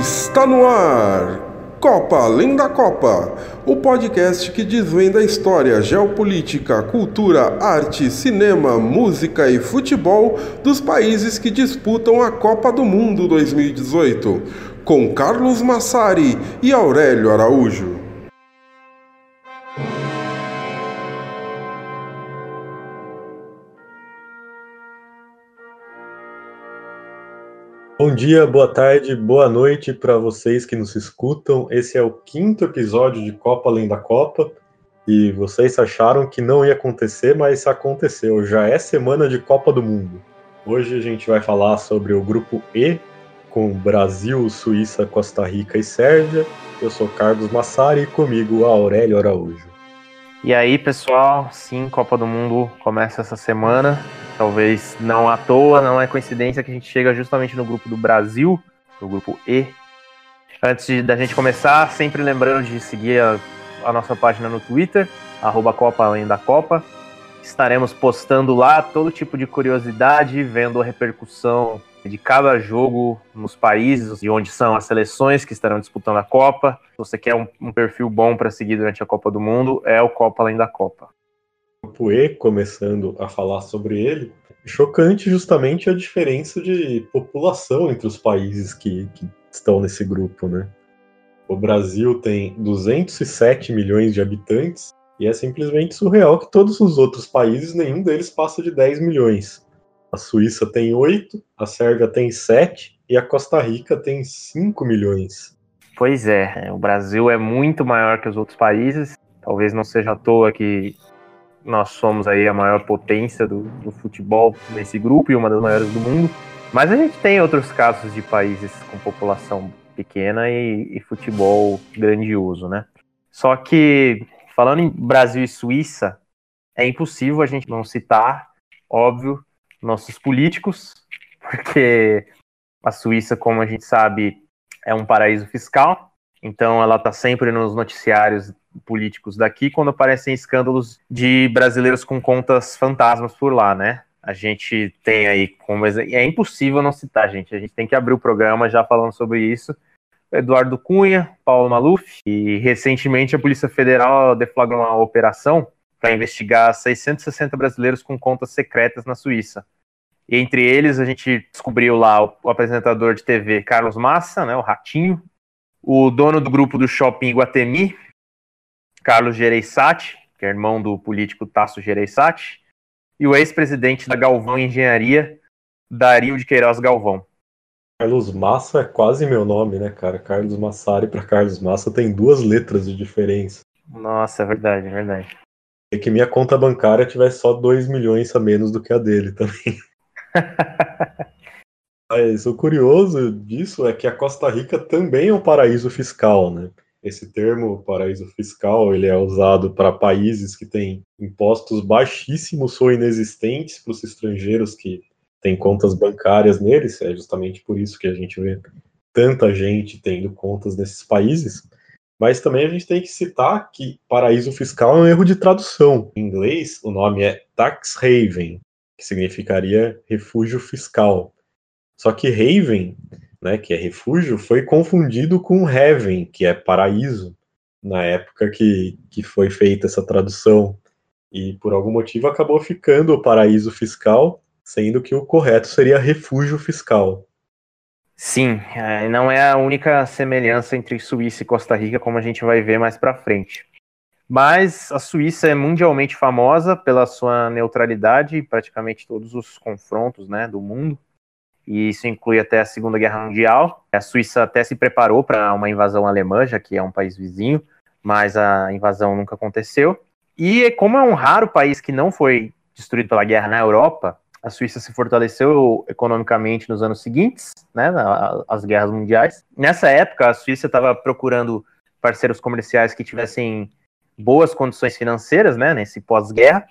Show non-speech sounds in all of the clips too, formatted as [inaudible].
Está no ar! Copa Além da Copa, o podcast que desvenda a história, geopolítica, cultura, arte, cinema, música e futebol dos países que disputam a Copa do Mundo 2018, com Carlos Massari e Aurélio Araújo. Bom dia, boa tarde, boa noite para vocês que nos escutam. Esse é o quinto episódio de Copa Além da Copa. E vocês acharam que não ia acontecer, mas aconteceu. Já é semana de Copa do Mundo. Hoje a gente vai falar sobre o grupo E, com Brasil, Suíça, Costa Rica e Sérvia. Eu sou Carlos Massari e comigo Aurélio Araújo. E aí, pessoal, sim, Copa do Mundo começa essa semana. Talvez não à toa, não é coincidência que a gente chega justamente no grupo do Brasil, no grupo E. Antes da gente começar, sempre lembrando de seguir a, a nossa página no Twitter, arroba Copa Além da Copa. Estaremos postando lá todo tipo de curiosidade, vendo a repercussão de cada jogo nos países e onde são as seleções que estarão disputando a Copa. Se você quer um, um perfil bom para seguir durante a Copa do Mundo, é o Copa Além da Copa. Grupo E, começando a falar sobre ele, chocante justamente a diferença de população entre os países que, que estão nesse grupo, né? O Brasil tem 207 milhões de habitantes e é simplesmente surreal que todos os outros países, nenhum deles passa de 10 milhões. A Suíça tem 8, a Sérvia tem 7 e a Costa Rica tem 5 milhões. Pois é, o Brasil é muito maior que os outros países. Talvez não seja à toa que nós somos aí a maior potência do, do, futebol nesse grupo e uma das maiores do mundo. Mas a gente tem outros casos de países com população pequena e, e futebol grandioso, né? Só que, falando em Brasil e Suíça, é impossível a gente não citar, óbvio, nossos políticos, porque a Suíça, como a gente sabe, é um paraíso fiscal, então ela está sempre nos noticiários políticos daqui quando aparecem escândalos de brasileiros com contas fantasmas por lá, né? A gente tem aí como é impossível não citar, gente. A gente tem que abrir o programa já falando sobre isso. Eduardo Cunha, Paulo Maluf e recentemente a Polícia Federal deflagrou uma operação para investigar 660 brasileiros com contas secretas na Suíça. E entre eles a gente descobriu lá o, apresentador de TV Carlos Massa, né, o Ratinho, o dono do grupo do shopping Guatemi, Carlos Gereissati, que é irmão do político Tasso Gereissati, e o ex-presidente da Galvão Engenharia, Dario de Queiroz Galvão. Carlos Massa é quase meu nome, né, cara? Carlos Massari para Carlos Massa tem duas letras de diferença. Nossa, é verdade, é verdade. É que minha conta bancária tivesse só 2 milhões a menos do que a dele também. [laughs] Mas o curioso disso é que a Costa Rica também é um paraíso fiscal, né? Esse termo paraíso fiscal ele é usado para países que têm impostos baixíssimos ou inexistentes para os estrangeiros que têm contas bancárias neles. É justamente por isso que a gente vê tanta gente tendo contas nesses países. Mas também a gente tem que citar que paraíso fiscal é um erro de tradução. Em inglês, o nome é tax haven, que significaria refúgio fiscal. Só que haven né, que é refúgio, foi confundido com heaven, que é paraíso, na época que, que foi feita essa tradução. E por algum motivo acabou ficando o paraíso fiscal, sendo que o correto seria refúgio fiscal. Sim, é, não é a única semelhança entre Suíça e Costa Rica, como a gente vai ver mais para frente. Mas a Suíça é mundialmente famosa pela sua neutralidade em praticamente todos os confrontos né, do mundo e isso inclui até a Segunda Guerra Mundial. A Suíça até se preparou para uma invasão alemã, já que é um país vizinho, mas a invasão nunca aconteceu. E como é um raro país que não foi destruído pela guerra na Europa, a Suíça se fortaleceu economicamente nos anos seguintes, né, as guerras mundiais. Nessa época, a Suíça estava procurando parceiros comerciais que tivessem boas condições financeiras, né, nesse pós-guerra,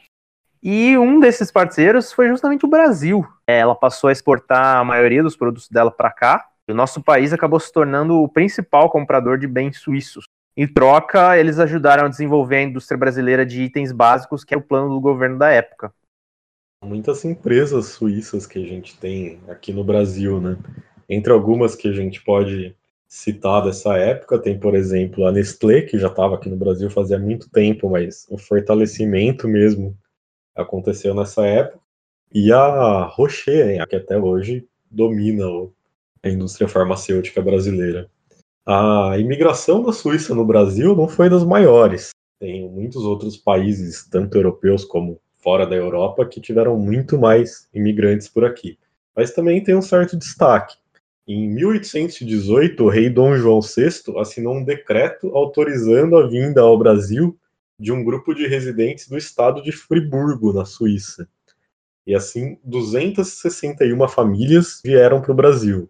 e um desses parceiros foi justamente o Brasil. É, ela passou a exportar a maioria dos produtos dela para cá. E o nosso país acabou se tornando o principal comprador de bens suíços. Em troca, eles ajudaram a desenvolver a indústria brasileira de itens básicos, que é o plano do governo da época. Muitas empresas suíças que a gente tem aqui no Brasil, né? Entre algumas que a gente pode citar dessa época. Tem, por exemplo, a Nestlé, que já estava aqui no Brasil fazia muito tempo, mas o fortalecimento mesmo aconteceu nessa época. E a Rocher, que até hoje domina a indústria farmacêutica brasileira. A imigração da Suíça no Brasil não foi das maiores. Tem muitos outros países, tanto europeus como fora da Europa, que tiveram muito mais imigrantes por aqui. Mas também tem um certo destaque. Em 1818, o rei Dom João VI assinou um decreto autorizando a vinda ao Brasil de um grupo de residentes do estado de Friburgo, na Suíça. E assim, 261 famílias vieram para o Brasil.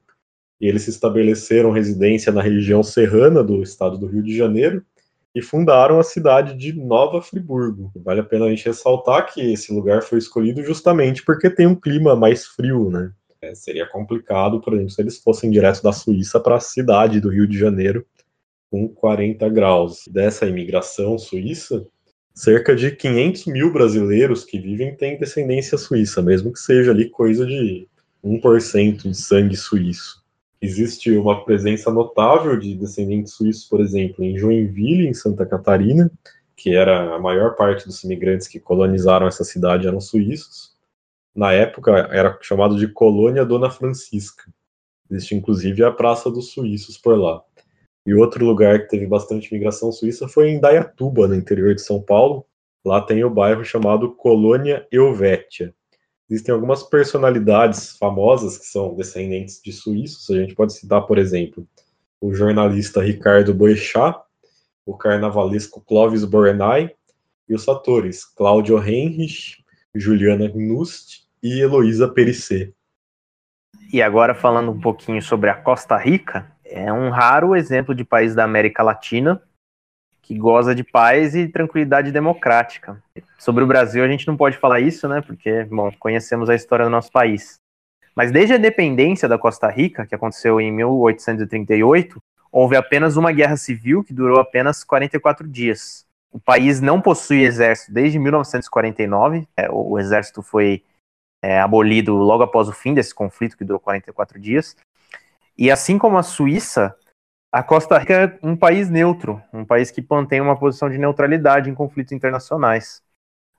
E eles se estabeleceram residência na região serrana do estado do Rio de Janeiro e fundaram a cidade de Nova Friburgo. Vale a pena a gente ressaltar que esse lugar foi escolhido justamente porque tem um clima mais frio, né? É, seria complicado, por exemplo, se eles fossem direto da Suíça para a cidade do Rio de Janeiro com 40 graus. Dessa imigração suíça, cerca de 500 mil brasileiros que vivem têm descendência suíça, mesmo que seja ali coisa de 1% de sangue suíço. Existe uma presença notável de descendentes suíços, por exemplo, em Joinville, em Santa Catarina, que era a maior parte dos imigrantes que colonizaram essa cidade eram suíços na época era chamado de Colônia Dona Francisca. Existe inclusive a Praça dos Suíços por lá. E outro lugar que teve bastante migração suíça foi em Dayatuba, no interior de São Paulo. Lá tem o bairro chamado Colônia Helvétia. Existem algumas personalidades famosas que são descendentes de suíços. A gente pode citar, por exemplo, o jornalista Ricardo Boechat, o carnavalesco Clovis Borenay e os atores Cláudio Heinrich, Juliana Gnust e Heloísa Perissé. E agora falando um pouquinho sobre a Costa Rica, é um raro exemplo de país da América Latina que goza de paz e tranquilidade democrática. Sobre o Brasil a gente não pode falar isso, né? Porque, bom, conhecemos a história do nosso país. Mas desde a independência da Costa Rica, que aconteceu em 1838, houve apenas uma guerra civil que durou apenas 44 dias. O país não possui exército desde 1949. É, o, o exército foi é, abolido logo após o fim desse conflito, que durou 44 dias. E assim como a Suíça, a Costa Rica é um país neutro, um país que mantém uma posição de neutralidade em conflitos internacionais.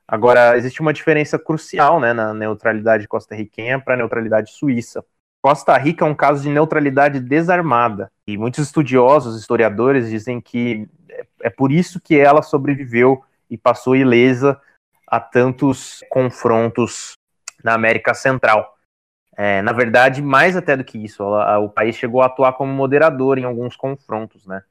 Agora, existe uma diferença crucial né, na neutralidade costarriquenha para a neutralidade suíça. Costa Rica é um caso de neutralidade desarmada. E muitos estudiosos, historiadores, dizem que é por isso que ela sobreviveu e passou ilesa a tantos confrontos na América Central. É, na verdade, mais até do que isso, ela, o país chegou a atuar como moderador em alguns confrontos, né?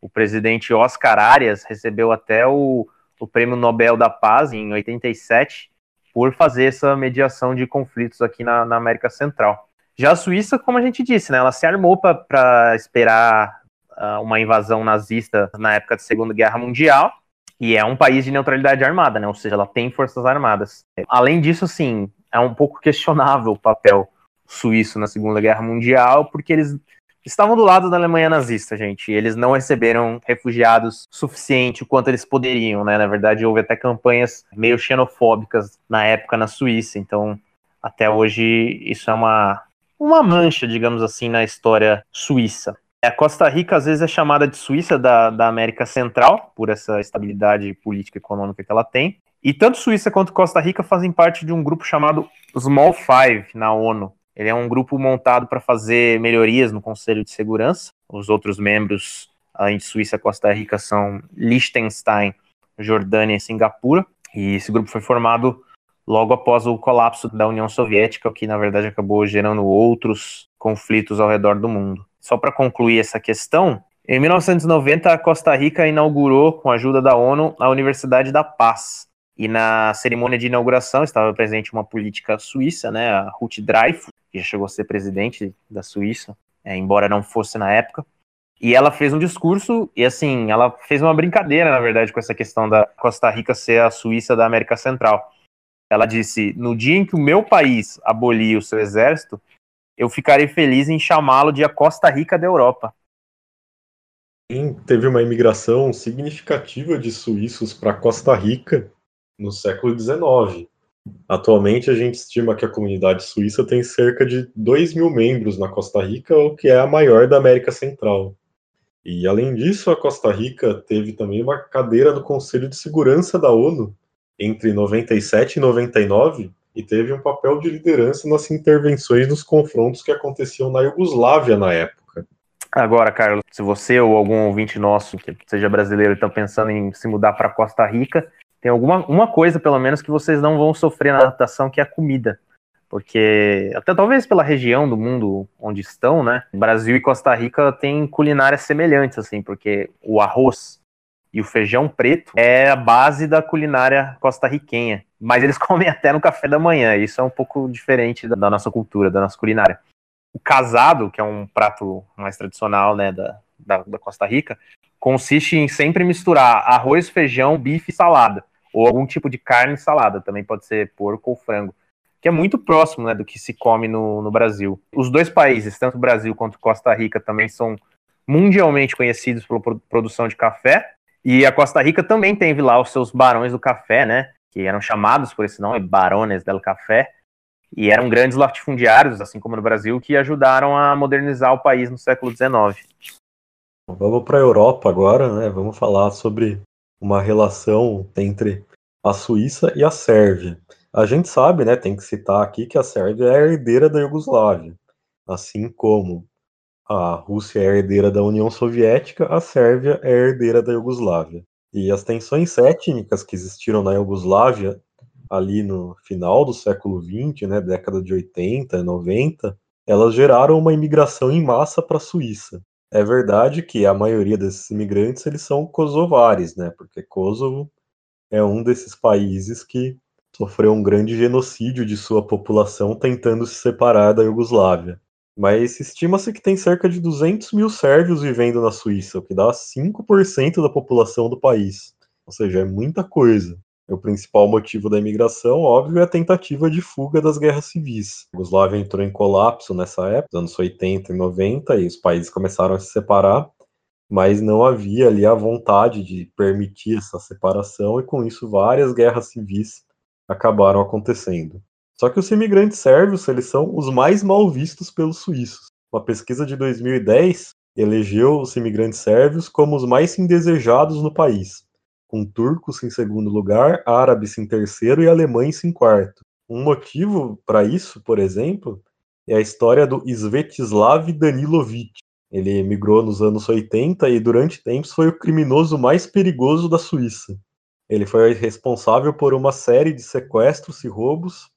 O presidente Oscar Arias recebeu até o, o Prêmio Nobel da Paz em 87 por fazer essa mediação de conflitos aqui na, na América Central. Já a Suíça, como a gente disse, né, ela se armou para esperar uh, uma invasão nazista na época da Segunda Guerra Mundial, e é um país de neutralidade armada, né? Ou seja, ela tem forças armadas. Além disso, sim, é um pouco questionável o papel suíço na Segunda Guerra Mundial, porque eles estavam do lado da Alemanha nazista, gente. Eles não receberam refugiados suficiente o quanto eles poderiam, né? Na verdade, houve até campanhas meio xenofóbicas na época na Suíça. Então, até hoje, isso é uma, uma mancha, digamos assim, na história suíça. A Costa Rica às vezes é chamada de Suíça da, da América Central, por essa estabilidade política e econômica que ela tem. E tanto Suíça quanto Costa Rica fazem parte de um grupo chamado Small Five na ONU. Ele é um grupo montado para fazer melhorias no Conselho de Segurança. Os outros membros, além de Suíça e Costa Rica, são Liechtenstein, Jordânia e Singapura. E esse grupo foi formado logo após o colapso da União Soviética, o que na verdade acabou gerando outros conflitos ao redor do mundo só para concluir essa questão, em 1990 a Costa Rica inaugurou, com a ajuda da ONU, a Universidade da Paz. E na cerimônia de inauguração estava presente uma política suíça, né, a Ruth Dreyfus, que já chegou a ser presidente da Suíça, é, embora não fosse na época. E ela fez um discurso, e assim, ela fez uma brincadeira, na verdade, com essa questão da Costa Rica ser a Suíça da América Central. Ela disse: no dia em que o meu país abolir o seu exército, eu ficarei feliz em chamá-lo de a Costa Rica da Europa. Teve uma imigração significativa de suíços para Costa Rica no século XIX. Atualmente, a gente estima que a comunidade suíça tem cerca de 2 mil membros na Costa Rica, o que é a maior da América Central. E, além disso, a Costa Rica teve também uma cadeira no Conselho de Segurança da ONU entre 97 e 99 e teve um papel de liderança nas intervenções nos confrontos que aconteciam na Iugoslávia na época. Agora, Carlos, se você ou algum ouvinte nosso que seja brasileiro está pensando em se mudar para Costa Rica, tem alguma uma coisa, pelo menos, que vocês não vão sofrer na adaptação, que é a comida. Porque, até talvez pela região do mundo onde estão, né? Brasil e Costa Rica têm culinárias semelhantes, assim, porque o arroz e o feijão preto é a base da culinária costarriquenha. Mas eles [laughs] comem até no café da manhã. Isso é um pouco diferente da nossa cultura, da nossa culinária. O casado, que é um prato mais tradicional né, da, da, da Costa Rica, consiste em sempre misturar arroz, feijão, bife e salada. Ou algum tipo de carne salada. Também pode ser porco ou frango. Que é muito próximo né, do que se come no, no Brasil. Os dois países, tanto o Brasil quanto Costa Rica, também são mundialmente conhecidos pela produção de café e a Costa Rica também teve lá os seus barões do café, né? Que eram chamados por esse nome, Barones del Café. E eram grandes latifundiários, assim como no Brasil, que ajudaram a modernizar o país no século XIX. Vamos para a Europa agora, né? Vamos falar sobre uma relação entre a Suíça e a Sérvia. A gente sabe, né, tem que citar aqui que a Sérvia é a herdeira da Iugoslávia, assim como a Rússia é herdeira da União Soviética, a Sérvia é herdeira da Iugoslávia. E as tensões étnicas que existiram na Iugoslávia ali no final do século XX, né, década de 80, 90, elas geraram uma imigração em massa para a Suíça. É verdade que a maioria desses imigrantes eles são kosovares, né, porque Kosovo é um desses países que sofreu um grande genocídio de sua população tentando se separar da Iugoslávia. Mas estima-se que tem cerca de 200 mil sérvios vivendo na Suíça, o que dá 5% da população do país. Ou seja, é muita coisa. O principal motivo da imigração, óbvio, é a tentativa de fuga das guerras civis. A Yugoslávia entrou em colapso nessa época, anos 80 e 90, e os países começaram a se separar, mas não havia ali a vontade de permitir essa separação, e com isso várias guerras civis acabaram acontecendo. Só que os imigrantes sérvios, eles são os mais mal vistos pelos suíços. Uma pesquisa de 2010 elegeu os imigrantes sérvios como os mais indesejados no país, com turcos em segundo lugar, árabes em terceiro e alemães em quarto. Um motivo para isso, por exemplo, é a história do Svetislav Danilovic. Ele emigrou nos anos 80 e durante tempos foi o criminoso mais perigoso da Suíça. Ele foi responsável por uma série de sequestros e roubos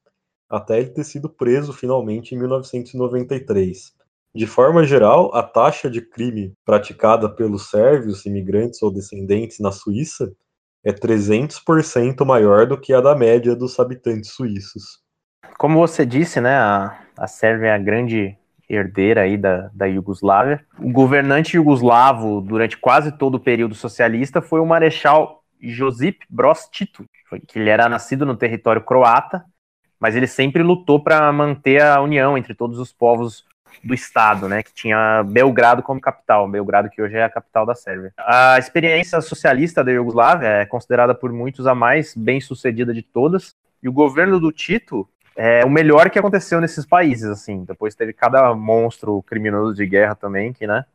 até ele ter sido preso finalmente em 1993. De forma geral, a taxa de crime praticada pelos sérvios, imigrantes ou descendentes na Suíça é 300% maior do que a da média dos habitantes suíços. Como você disse, né, a, a Sérvia é a grande herdeira aí da, da Iugoslávia. O governante iugoslavo durante quase todo o período socialista foi o marechal Josip Broz Tito, que ele era nascido no território croata mas ele sempre lutou para manter a união entre todos os povos do estado, né, que tinha Belgrado como capital, Belgrado que hoje é a capital da Sérvia. A experiência socialista da Iugoslávia é considerada por muitos a mais bem-sucedida de todas, e o governo do Tito é o melhor que aconteceu nesses países, assim. Depois teve cada monstro criminoso de guerra também, que, né?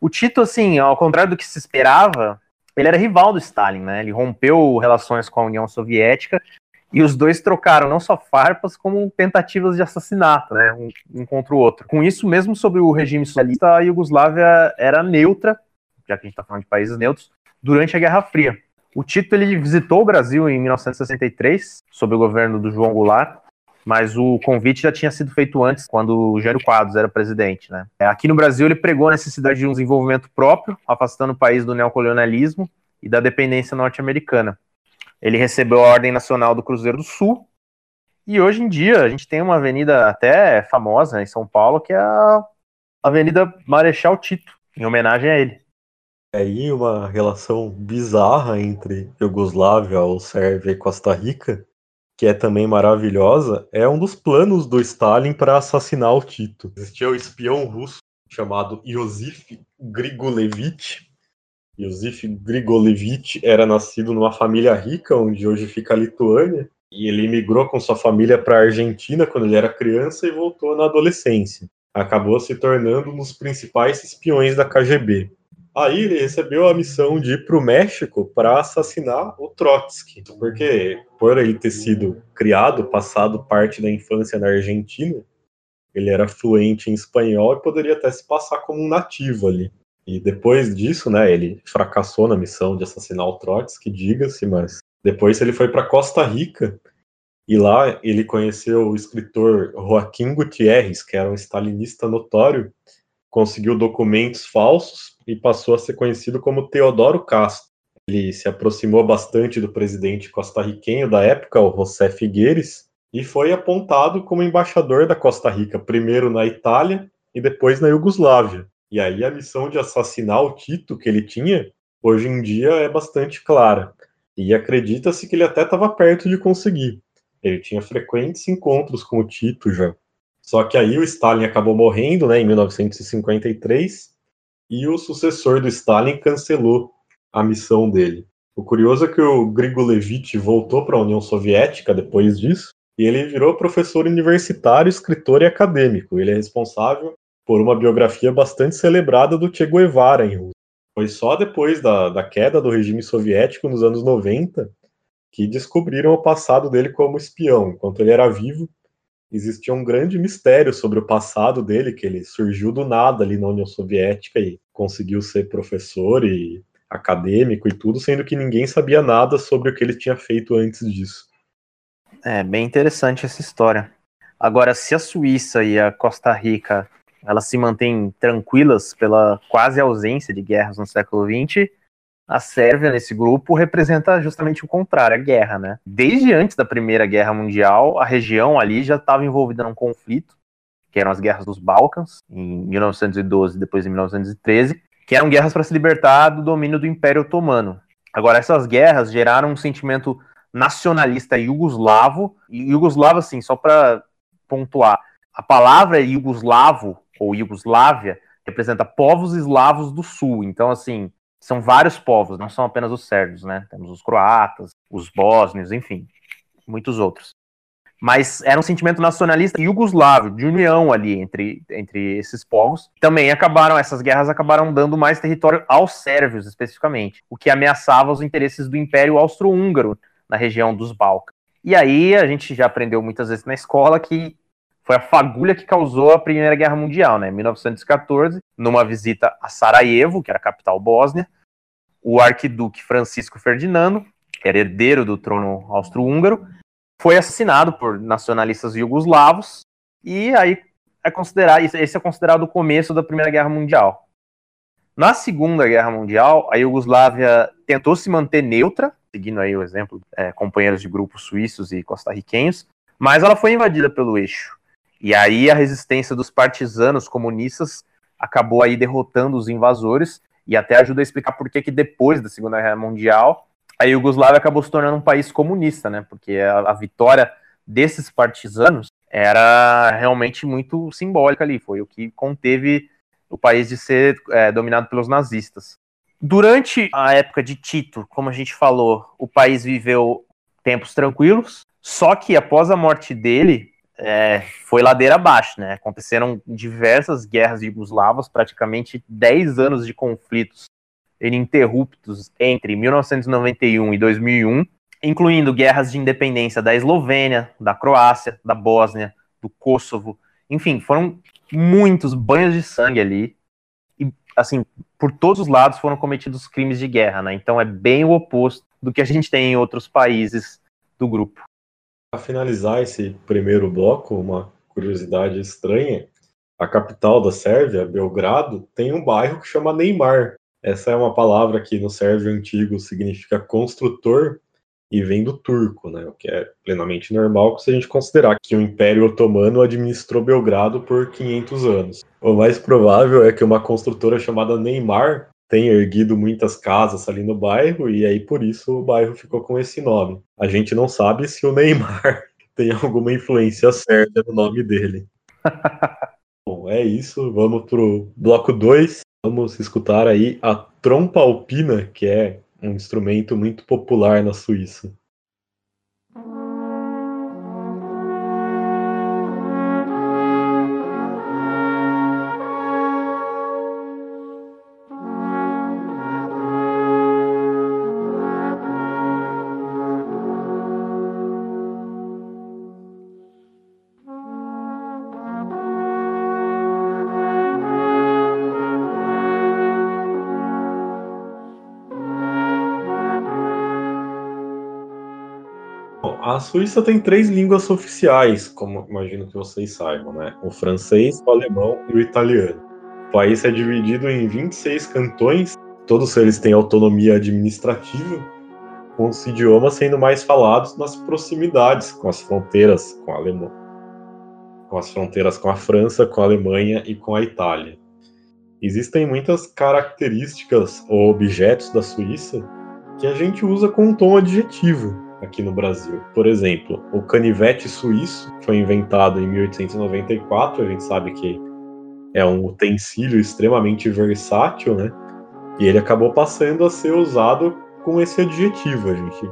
O Tito, assim, ao contrário do que se esperava, ele era rival do Stalin, né? Ele rompeu relações com a União Soviética e os dois trocaram não só farpas, como tentativas de assassinato, né, um, um, contra o outro. Com isso, mesmo sobre o regime socialista, a Iugoslávia era neutra, já que a gente está falando de países neutros, durante a Guerra Fria. O Tito ele visitou o Brasil em 1963, sob o governo do João Goulart, mas o convite já tinha sido feito antes, quando o Jânio Quadros era presidente. Né? Aqui no Brasil, ele pregou a necessidade de um desenvolvimento próprio, afastando o país do neocolonialismo e da dependência norte-americana. Ele recebeu a Ordem Nacional do Cruzeiro do Sul. E hoje em dia a gente tem uma avenida até famosa em São Paulo, que é a Avenida Marechal Tito, em homenagem a ele. É aí uma relação bizarra entre Iugoslávia, ou Sérvia e Costa Rica, que é também maravilhosa, é um dos planos do Stalin para assassinar o Tito. Existia o um espião russo chamado Iosif Grigolevich, Yosif Grigolevich era nascido numa família rica, onde hoje fica a Lituânia, E ele migrou com sua família para a Argentina quando ele era criança e voltou na adolescência. Acabou se tornando um dos principais espiões da KGB. Aí ele recebeu a missão de ir para o México para assassinar o Trotsky, porque por ele ter sido criado, passado parte da infância na Argentina, ele era fluente em espanhol e poderia até se passar como um nativo ali. E depois disso, né, ele fracassou na missão de assassinar o Trotsky, diga-se, mas depois ele foi para Costa Rica e lá ele conheceu o escritor Joaquim Gutierrez, que era um stalinista notório, conseguiu documentos falsos e passou a ser conhecido como Teodoro Castro. Ele se aproximou bastante do presidente costarriquenho da época, o José Figueires, e foi apontado como embaixador da Costa Rica, primeiro na Itália e depois na Iugoslávia. E aí a missão de assassinar o Tito que ele tinha, hoje em dia é bastante clara. E acredita-se que ele até estava perto de conseguir. Ele tinha frequentes encontros com o Tito já. Só que aí o Stalin acabou morrendo, né, em 1953, e o sucessor do Stalin cancelou a missão dele. O curioso é que o Grigolevich voltou para a União Soviética depois disso, e ele virou professor universitário, escritor e acadêmico. Ele é responsável por uma biografia bastante celebrada do Che Guevara em Rússia. Foi só depois da, da queda do regime soviético, nos anos 90, que descobriram o passado dele como espião. Enquanto ele era vivo, existia um grande mistério sobre o passado dele, que ele surgiu do nada ali na União Soviética e conseguiu ser professor e acadêmico e tudo, sendo que ninguém sabia nada sobre o que ele tinha feito antes disso. É bem interessante essa história. Agora, se a Suíça e a Costa Rica elas se mantêm tranquilas pela quase ausência de guerras no século XX, a Sérvia, nesse grupo, representa justamente o contrário, a guerra, né? Desde antes da Primeira Guerra Mundial, a região ali já estava envolvida num conflito, que eram as guerras dos Balcãs, em 1912 e depois em 1913, que eram guerras para se libertar do domínio do Império Otomano. Agora, essas guerras geraram um sentimento nacionalista iugoslavo, e iugoslavo, assim, só para pontuar, a palavra iugoslavo, ou Iugoslávia, representa povos eslavos do sul, então, assim, são vários povos, não são apenas os sérvios, né? Temos os croatas, os bósnios, enfim, muitos outros. Mas era um sentimento nacionalista iugoslavo, de união ali entre, entre esses povos. Também acabaram, essas guerras acabaram dando mais território aos sérvios, especificamente, o que ameaçava os interesses do Império Austro-Húngaro na região dos Balcãs. E aí a gente já aprendeu muitas vezes na escola que foi a fagulha que causou a Primeira Guerra Mundial, né? Em 1914, numa visita a Sarajevo, que era a capital bósnia, o arquiduque Francisco Ferdinando, que era herdeiro do trono austro-húngaro, foi assassinado por nacionalistas iugoslavos e aí é considerado esse é considerado o começo da Primeira Guerra Mundial. Na Segunda Guerra Mundial, a Iugoslávia tentou se manter neutra, seguindo aí o exemplo é, companheiros de grupos suíços e costarriquenhos, mas ela foi invadida pelo eixo. E aí a resistência dos partisanos comunistas acabou aí derrotando os invasores e até ajuda a explicar por que, que depois da Segunda Guerra Mundial a Iugoslávia acabou se tornando um país comunista, né? Porque a, a vitória desses partisanos era realmente muito simbólica ali, foi o que conteve o país de ser é, dominado pelos nazistas. Durante a época de Tito, como a gente falou, o país viveu tempos tranquilos, só que após a morte dele, é, foi ladeira abaixo, né? Aconteceram diversas guerras jugoslavas, praticamente 10 anos de conflitos ininterruptos entre 1991 e 2001, incluindo guerras de independência da Eslovênia, da Croácia, da Bósnia, do Kosovo, enfim, foram muitos banhos de sangue ali. E, assim, por todos os lados foram cometidos crimes de guerra, né? Então é bem o oposto do que a gente tem em outros países do grupo. Para finalizar esse primeiro bloco, uma curiosidade estranha: a capital da Sérvia, Belgrado, tem um bairro que chama Neymar. Essa é uma palavra que no sérvio antigo significa construtor e vem do turco, né? O que é plenamente normal se a gente considerar que o Império Otomano administrou Belgrado por 500 anos. O mais provável é que uma construtora chamada Neymar tem erguido muitas casas ali no bairro e aí por isso o bairro ficou com esse nome. A gente não sabe se o Neymar [laughs] tem alguma influência certa no nome dele. [laughs] Bom, é isso. Vamos pro bloco 2. Vamos escutar aí a trompa alpina, que é um instrumento muito popular na Suíça. A Suíça tem três línguas oficiais, como imagino que vocês saibam, né? O francês, o alemão e o italiano. O país é dividido em 26 cantões, todos eles têm autonomia administrativa, com os idiomas sendo mais falados nas proximidades com as fronteiras com a Alemanha, com as fronteiras com a França, com a Alemanha e com a Itália. Existem muitas características ou objetos da Suíça que a gente usa com um tom adjetivo aqui no Brasil. Por exemplo, o canivete suíço foi inventado em 1894, a gente sabe que é um utensílio extremamente versátil, né? E ele acabou passando a ser usado com esse adjetivo. A gente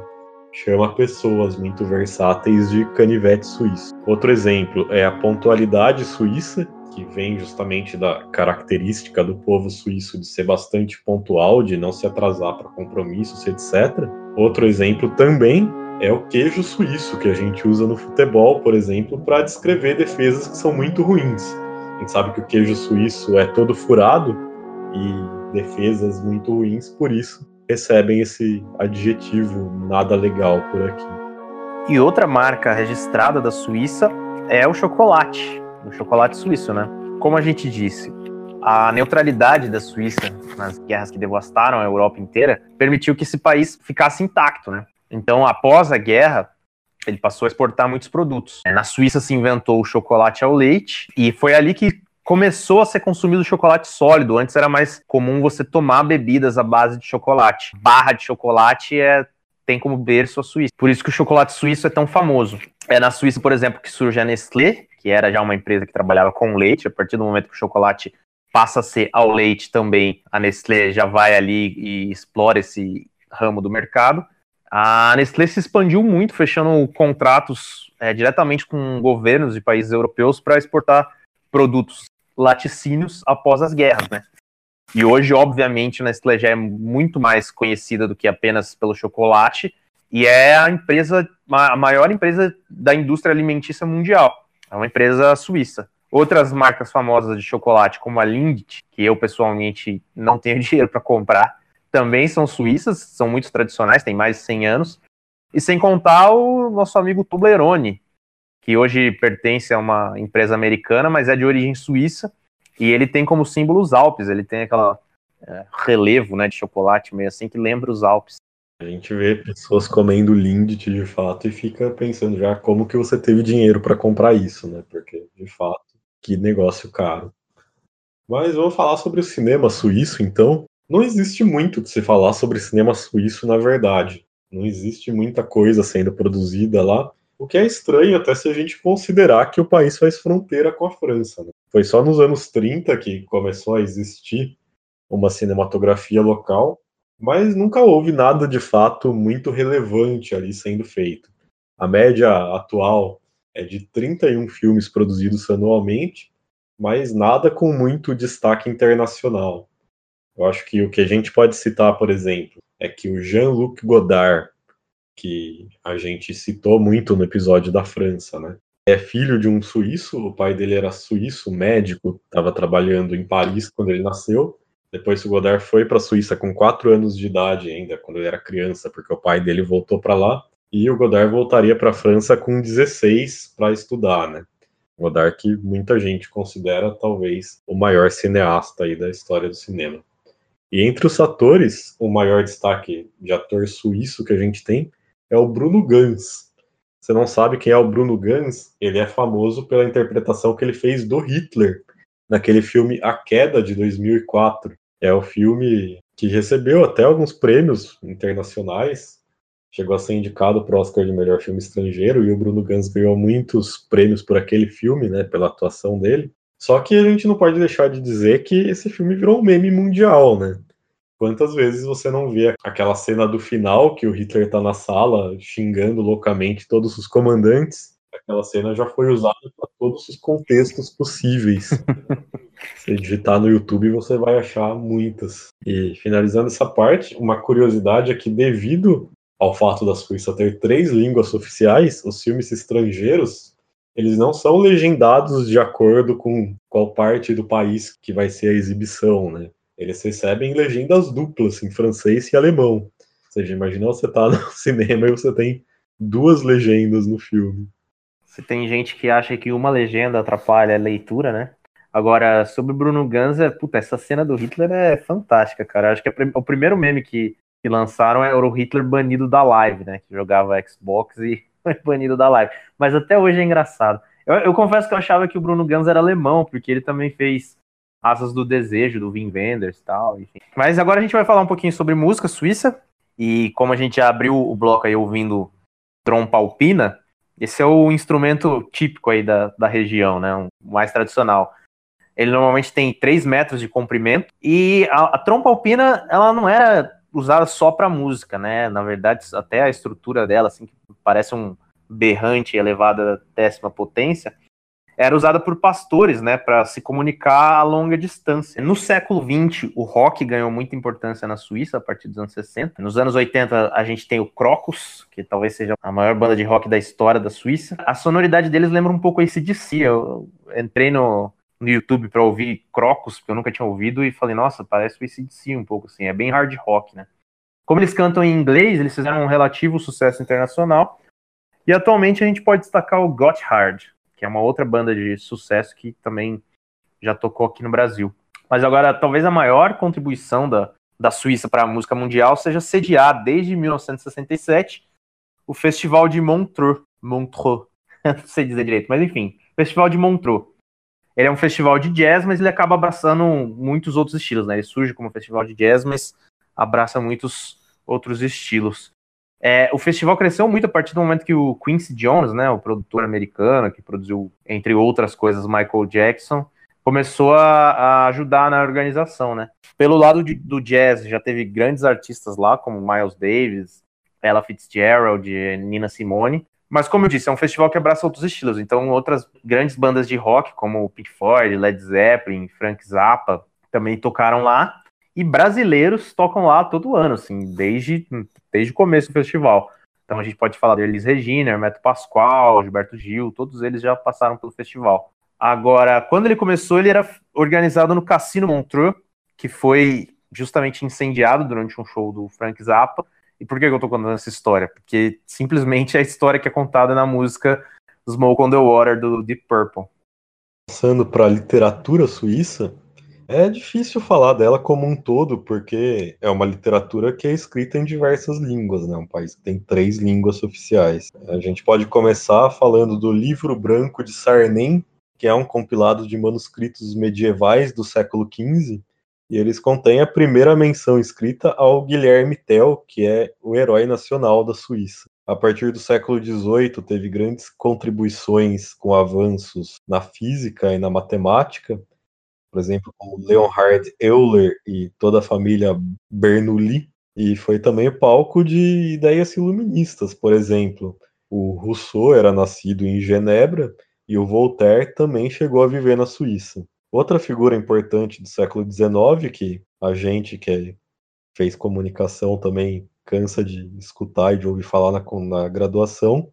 chama pessoas muito versáteis de canivete suíço. Outro exemplo é a pontualidade suíça, que vem justamente da característica do povo suíço de ser bastante pontual, de não se atrasar para compromissos, etc. Outro exemplo também é o queijo suíço, que a gente usa no futebol, por exemplo, para descrever defesas que são muito ruins. A gente sabe que o queijo suíço é todo furado e defesas muito ruins, por isso recebem esse adjetivo nada legal por aqui. E outra marca registrada da Suíça é o chocolate, o chocolate suíço, né? Como a gente disse, a neutralidade da Suíça nas guerras que devastaram a Europa inteira permitiu que esse país ficasse intacto, né? Então, após a guerra, ele passou a exportar muitos produtos. Na Suíça se inventou o chocolate ao leite e foi ali que começou a ser consumido chocolate sólido. Antes era mais comum você tomar bebidas à base de chocolate. Barra de chocolate é tem como berço a Suíça. Por isso que o chocolate suíço é tão famoso. É na Suíça, por exemplo, que surge a Nestlé, que era já uma empresa que trabalhava com leite. A partir do momento que o chocolate passa a ser ao leite também, a Nestlé já vai ali e explora esse ramo do mercado. A Nestlé se expandiu muito, fechando contratos é, diretamente com governos de países europeus para exportar produtos laticínios após as guerras, né? E hoje, obviamente, a Nestlé já é muito mais conhecida do que apenas pelo chocolate e é a empresa, a maior empresa da indústria alimentícia mundial. É uma empresa suíça. Outras marcas famosas de chocolate, como a Lindt, que eu pessoalmente não tenho [laughs] dinheiro para comprar, também são suíças, são muito tradicionais, têm mais de 100 anos. E sem contar o nosso amigo Toblerone, que hoje pertence a uma empresa americana, mas é de origem suíça, e ele tem como símbolo os Alpes, ele tem aquela é, relevo né, de chocolate meio assim que lembra os Alpes. A gente vê pessoas comendo Lindt de fato e fica pensando já como que você teve dinheiro para comprar isso, né? Porque de fato, que negócio caro. Mas vamos falar sobre o cinema suíço então. Não existe muito de se falar sobre cinema suíço, na verdade. Não existe muita coisa sendo produzida lá. O que é estranho até se a gente considerar que o país faz fronteira com a França. Né? Foi só nos anos 30 que começou a existir uma cinematografia local, mas nunca houve nada de fato muito relevante ali sendo feito. A média atual é de 31 filmes produzidos anualmente, mas nada com muito destaque internacional. Eu acho que o que a gente pode citar, por exemplo, é que o Jean-Luc Godard, que a gente citou muito no episódio da França, né? É filho de um suíço, o pai dele era suíço, médico, estava trabalhando em Paris quando ele nasceu. Depois o Godard foi para a Suíça com 4 anos de idade ainda, quando ele era criança, porque o pai dele voltou para lá. E o Godard voltaria para a França com 16 para estudar, né? Godard que muita gente considera talvez o maior cineasta aí da história do cinema. E entre os atores, o maior destaque de ator suíço que a gente tem é o Bruno Gans. Você não sabe quem é o Bruno Gans? Ele é famoso pela interpretação que ele fez do Hitler naquele filme A Queda de 2004. É o filme que recebeu até alguns prêmios internacionais. Chegou a ser indicado para o Oscar de melhor filme estrangeiro e o Bruno Gans ganhou muitos prêmios por aquele filme, né, pela atuação dele. Só que a gente não pode deixar de dizer que esse filme virou um meme mundial, né? Quantas vezes você não vê aquela cena do final que o Hitler tá na sala xingando loucamente todos os comandantes? Aquela cena já foi usada para todos os contextos possíveis. [laughs] Se digitar no YouTube, você vai achar muitas. E finalizando essa parte, uma curiosidade é que, devido ao fato da Suíça ter três línguas oficiais, os filmes estrangeiros eles não são legendados de acordo com qual parte do país que vai ser a exibição, né? Eles recebem legendas duplas em francês e alemão. Ou seja, imagina você tá [laughs] no cinema e você tem duas legendas no filme. Se tem gente que acha que uma legenda atrapalha a leitura, né? Agora, sobre Bruno Ganza, puta, essa cena do Hitler é fantástica, cara. Acho que é o primeiro meme que, que lançaram era o Hitler banido da live, né? Que jogava Xbox e foi [laughs] banido da live. Mas até hoje é engraçado. Eu, eu, confesso que eu achava que o Bruno Ganza era alemão, porque ele também fez Asas do Desejo, do Wim Wenders e tal, enfim. Mas agora a gente vai falar um pouquinho sobre música suíça. E como a gente já abriu o bloco aí ouvindo trompa alpina, esse é o instrumento típico aí da, da região, né? O mais tradicional. Ele normalmente tem 3 metros de comprimento e a, a trompa alpina, ela não era usada só para música, né? Na verdade, até a estrutura dela, assim, que parece um berrante elevada décima potência, era usada por pastores, né, para se comunicar a longa distância. No século XX, o rock ganhou muita importância na Suíça a partir dos anos 60. Nos anos 80, a gente tem o Crocus, que talvez seja a maior banda de rock da história da Suíça. A sonoridade deles lembra um pouco esse DC. Eu entrei no, no YouTube para ouvir Crocus, que eu nunca tinha ouvido, e falei, nossa, parece o ACDC um pouco assim, é bem hard rock, né? Como eles cantam em inglês, eles fizeram um relativo sucesso internacional, e atualmente a gente pode destacar o Gotthard, que é uma outra banda de sucesso que também já tocou aqui no Brasil. Mas agora, talvez a maior contribuição da, da Suíça para a música mundial seja sediar, desde 1967, o Festival de Montreux. Montreux. [laughs] Não sei dizer direito, mas enfim, Festival de Montreux. Ele é um festival de jazz, mas ele acaba abraçando muitos outros estilos, né? Ele surge como festival de jazz, mas abraça muitos outros estilos. É, o festival cresceu muito a partir do momento que o Quincy Jones, né, o produtor americano, que produziu, entre outras coisas, Michael Jackson, começou a, a ajudar na organização, né. Pelo lado de, do jazz, já teve grandes artistas lá, como Miles Davis, Ella Fitzgerald, Nina Simone, mas como eu disse, é um festival que abraça outros estilos, então outras grandes bandas de rock, como Pink Floyd, Led Zeppelin, Frank Zappa, também tocaram lá, e brasileiros tocam lá todo ano, assim, desde, desde o começo do festival. Então a gente pode falar de Elis Regina, Hermeto Pascoal, Gilberto Gil, todos eles já passaram pelo festival. Agora, quando ele começou, ele era organizado no Cassino Montreux, que foi justamente incendiado durante um show do Frank Zappa. E por que eu tô contando essa história? Porque simplesmente é a história que é contada na música Smoke on the Water do Deep Purple. Passando para literatura suíça, é difícil falar dela como um todo, porque é uma literatura que é escrita em diversas línguas, né? Um país que tem três línguas oficiais. A gente pode começar falando do Livro Branco de Sarnem, que é um compilado de manuscritos medievais do século XV, e eles contêm a primeira menção escrita ao Guilherme Tell, que é o herói nacional da Suíça. A partir do século XVIII, teve grandes contribuições com avanços na física e na matemática, por exemplo, como Leonhard Euler e toda a família Bernoulli, e foi também palco de ideias iluministas, por exemplo. O Rousseau era nascido em Genebra e o Voltaire também chegou a viver na Suíça. Outra figura importante do século XIX, que a gente que é, fez comunicação também cansa de escutar e de ouvir falar na, na graduação,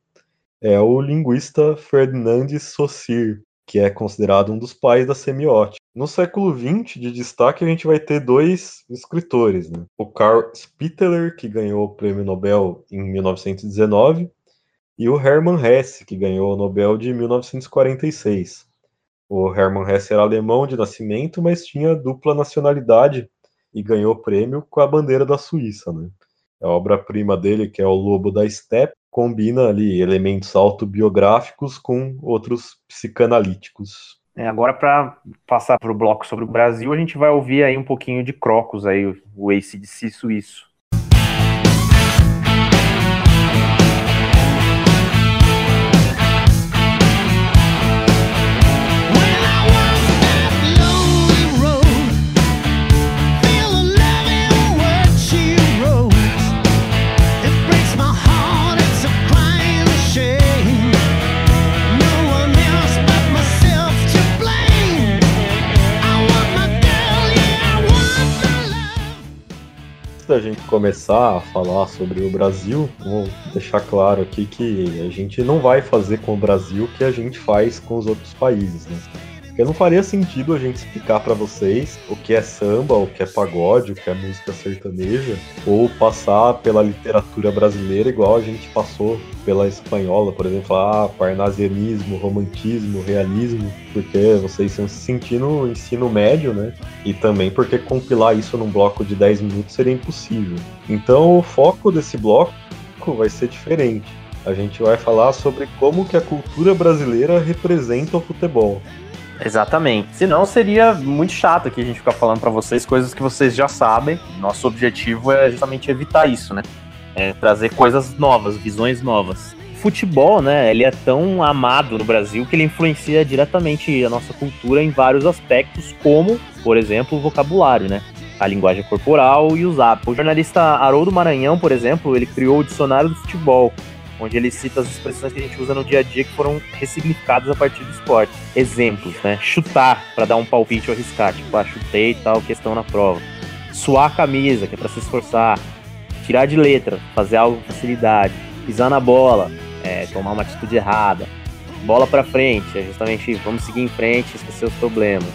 é o linguista Ferdinand Saussure, que é considerado um dos pais da semiótica. No século XX, de destaque, a gente vai ter dois escritores, né? o Carl Spitteler, que ganhou o prêmio Nobel em 1919, e o Hermann Hesse, que ganhou o Nobel de 1946. O Hermann Hesse era alemão de nascimento, mas tinha dupla nacionalidade e ganhou o prêmio com a bandeira da Suíça. Né? A obra-prima dele, que é O Lobo da Steppe, combina ali elementos autobiográficos com outros psicanalíticos. É, agora, para passar para o bloco sobre o Brasil, a gente vai ouvir aí um pouquinho de Crocus, aí, o ACDC suíço. Começar a falar sobre o Brasil, vou deixar claro aqui que a gente não vai fazer com o Brasil o que a gente faz com os outros países, né? Porque não faria sentido a gente explicar para vocês o que é samba, o que é pagode, o que é música sertaneja, ou passar pela literatura brasileira igual a gente passou pela espanhola, por exemplo, ah, parnasianismo, romantismo, realismo, porque vocês estão se sentindo no ensino médio, né? E também porque compilar isso num bloco de 10 minutos seria impossível. Então o foco desse bloco vai ser diferente. A gente vai falar sobre como que a cultura brasileira representa o futebol. Exatamente. Senão seria muito chato aqui a gente ficar falando para vocês coisas que vocês já sabem. Nosso objetivo é justamente evitar isso, né? É trazer coisas novas, visões novas. Futebol, né? Ele é tão amado no Brasil que ele influencia diretamente a nossa cultura em vários aspectos, como, por exemplo, o vocabulário, né? A linguagem corporal e os hábitos. O jornalista Haroldo Maranhão, por exemplo, ele criou o dicionário do futebol, onde ele cita as expressões que a gente usa no dia a dia que foram ressignificadas a partir do esporte. Exemplos, né? Chutar para dar um palpite ou arriscar, tipo, ah, chutei e tal, questão na prova. Suar a camisa, que é para se esforçar. Tirar de letra, fazer algo com facilidade. Pisar na bola, é, tomar uma atitude errada. Bola para frente, é justamente vamos seguir em frente, esquecer os problemas.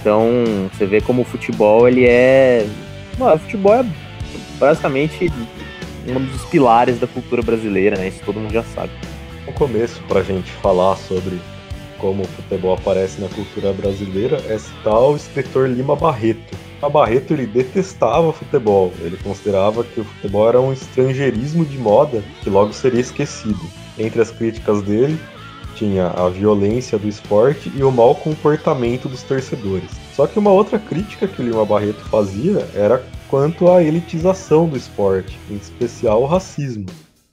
Então, você vê como o futebol, ele é. Mano, o futebol é basicamente um dos pilares da cultura brasileira, né? Isso todo mundo já sabe. O começo para a gente falar sobre como o futebol aparece na cultura brasileira é citar o escritor Lima Barreto. A Barreto ele detestava futebol, ele considerava que o futebol era um estrangeirismo de moda que logo seria esquecido. Entre as críticas dele tinha a violência do esporte e o mau comportamento dos torcedores. Só que uma outra crítica que o Lima Barreto fazia era quanto à elitização do esporte, em especial o racismo.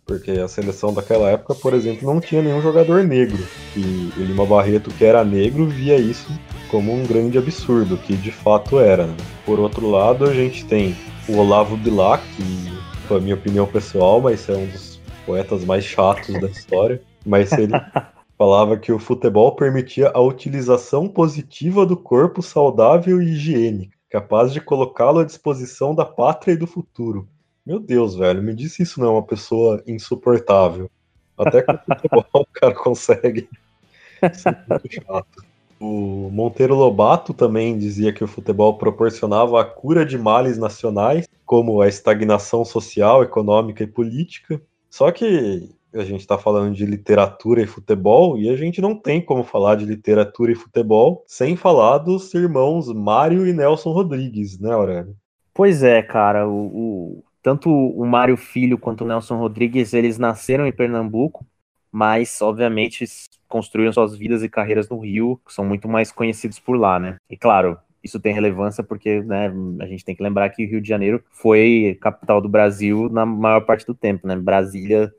Porque a seleção daquela época, por exemplo, não tinha nenhum jogador negro. E o Lima Barreto, que era negro, via isso como um grande absurdo, que de fato era. Né? Por outro lado, a gente tem o Olavo Bilac, que foi a minha opinião pessoal, mas é um dos poetas mais chatos da história. Mas ele [laughs] falava que o futebol permitia a utilização positiva do corpo saudável e higiênico capaz de colocá-lo à disposição da pátria e do futuro. Meu Deus, velho, me disse isso não é uma pessoa insuportável. Até com o futebol o [laughs] cara consegue ser muito chato. O Monteiro Lobato também dizia que o futebol proporcionava a cura de males nacionais, como a estagnação social, econômica e política. Só que a gente está falando de literatura e futebol, e a gente não tem como falar de literatura e futebol sem falar dos irmãos Mário e Nelson Rodrigues, né, Aurélio? Pois é, cara. O, o, tanto o Mário Filho quanto o Nelson Rodrigues, eles nasceram em Pernambuco, mas, obviamente, construíram suas vidas e carreiras no Rio, são muito mais conhecidos por lá, né? E, claro, isso tem relevância porque né, a gente tem que lembrar que o Rio de Janeiro foi capital do Brasil na maior parte do tempo, né? Brasília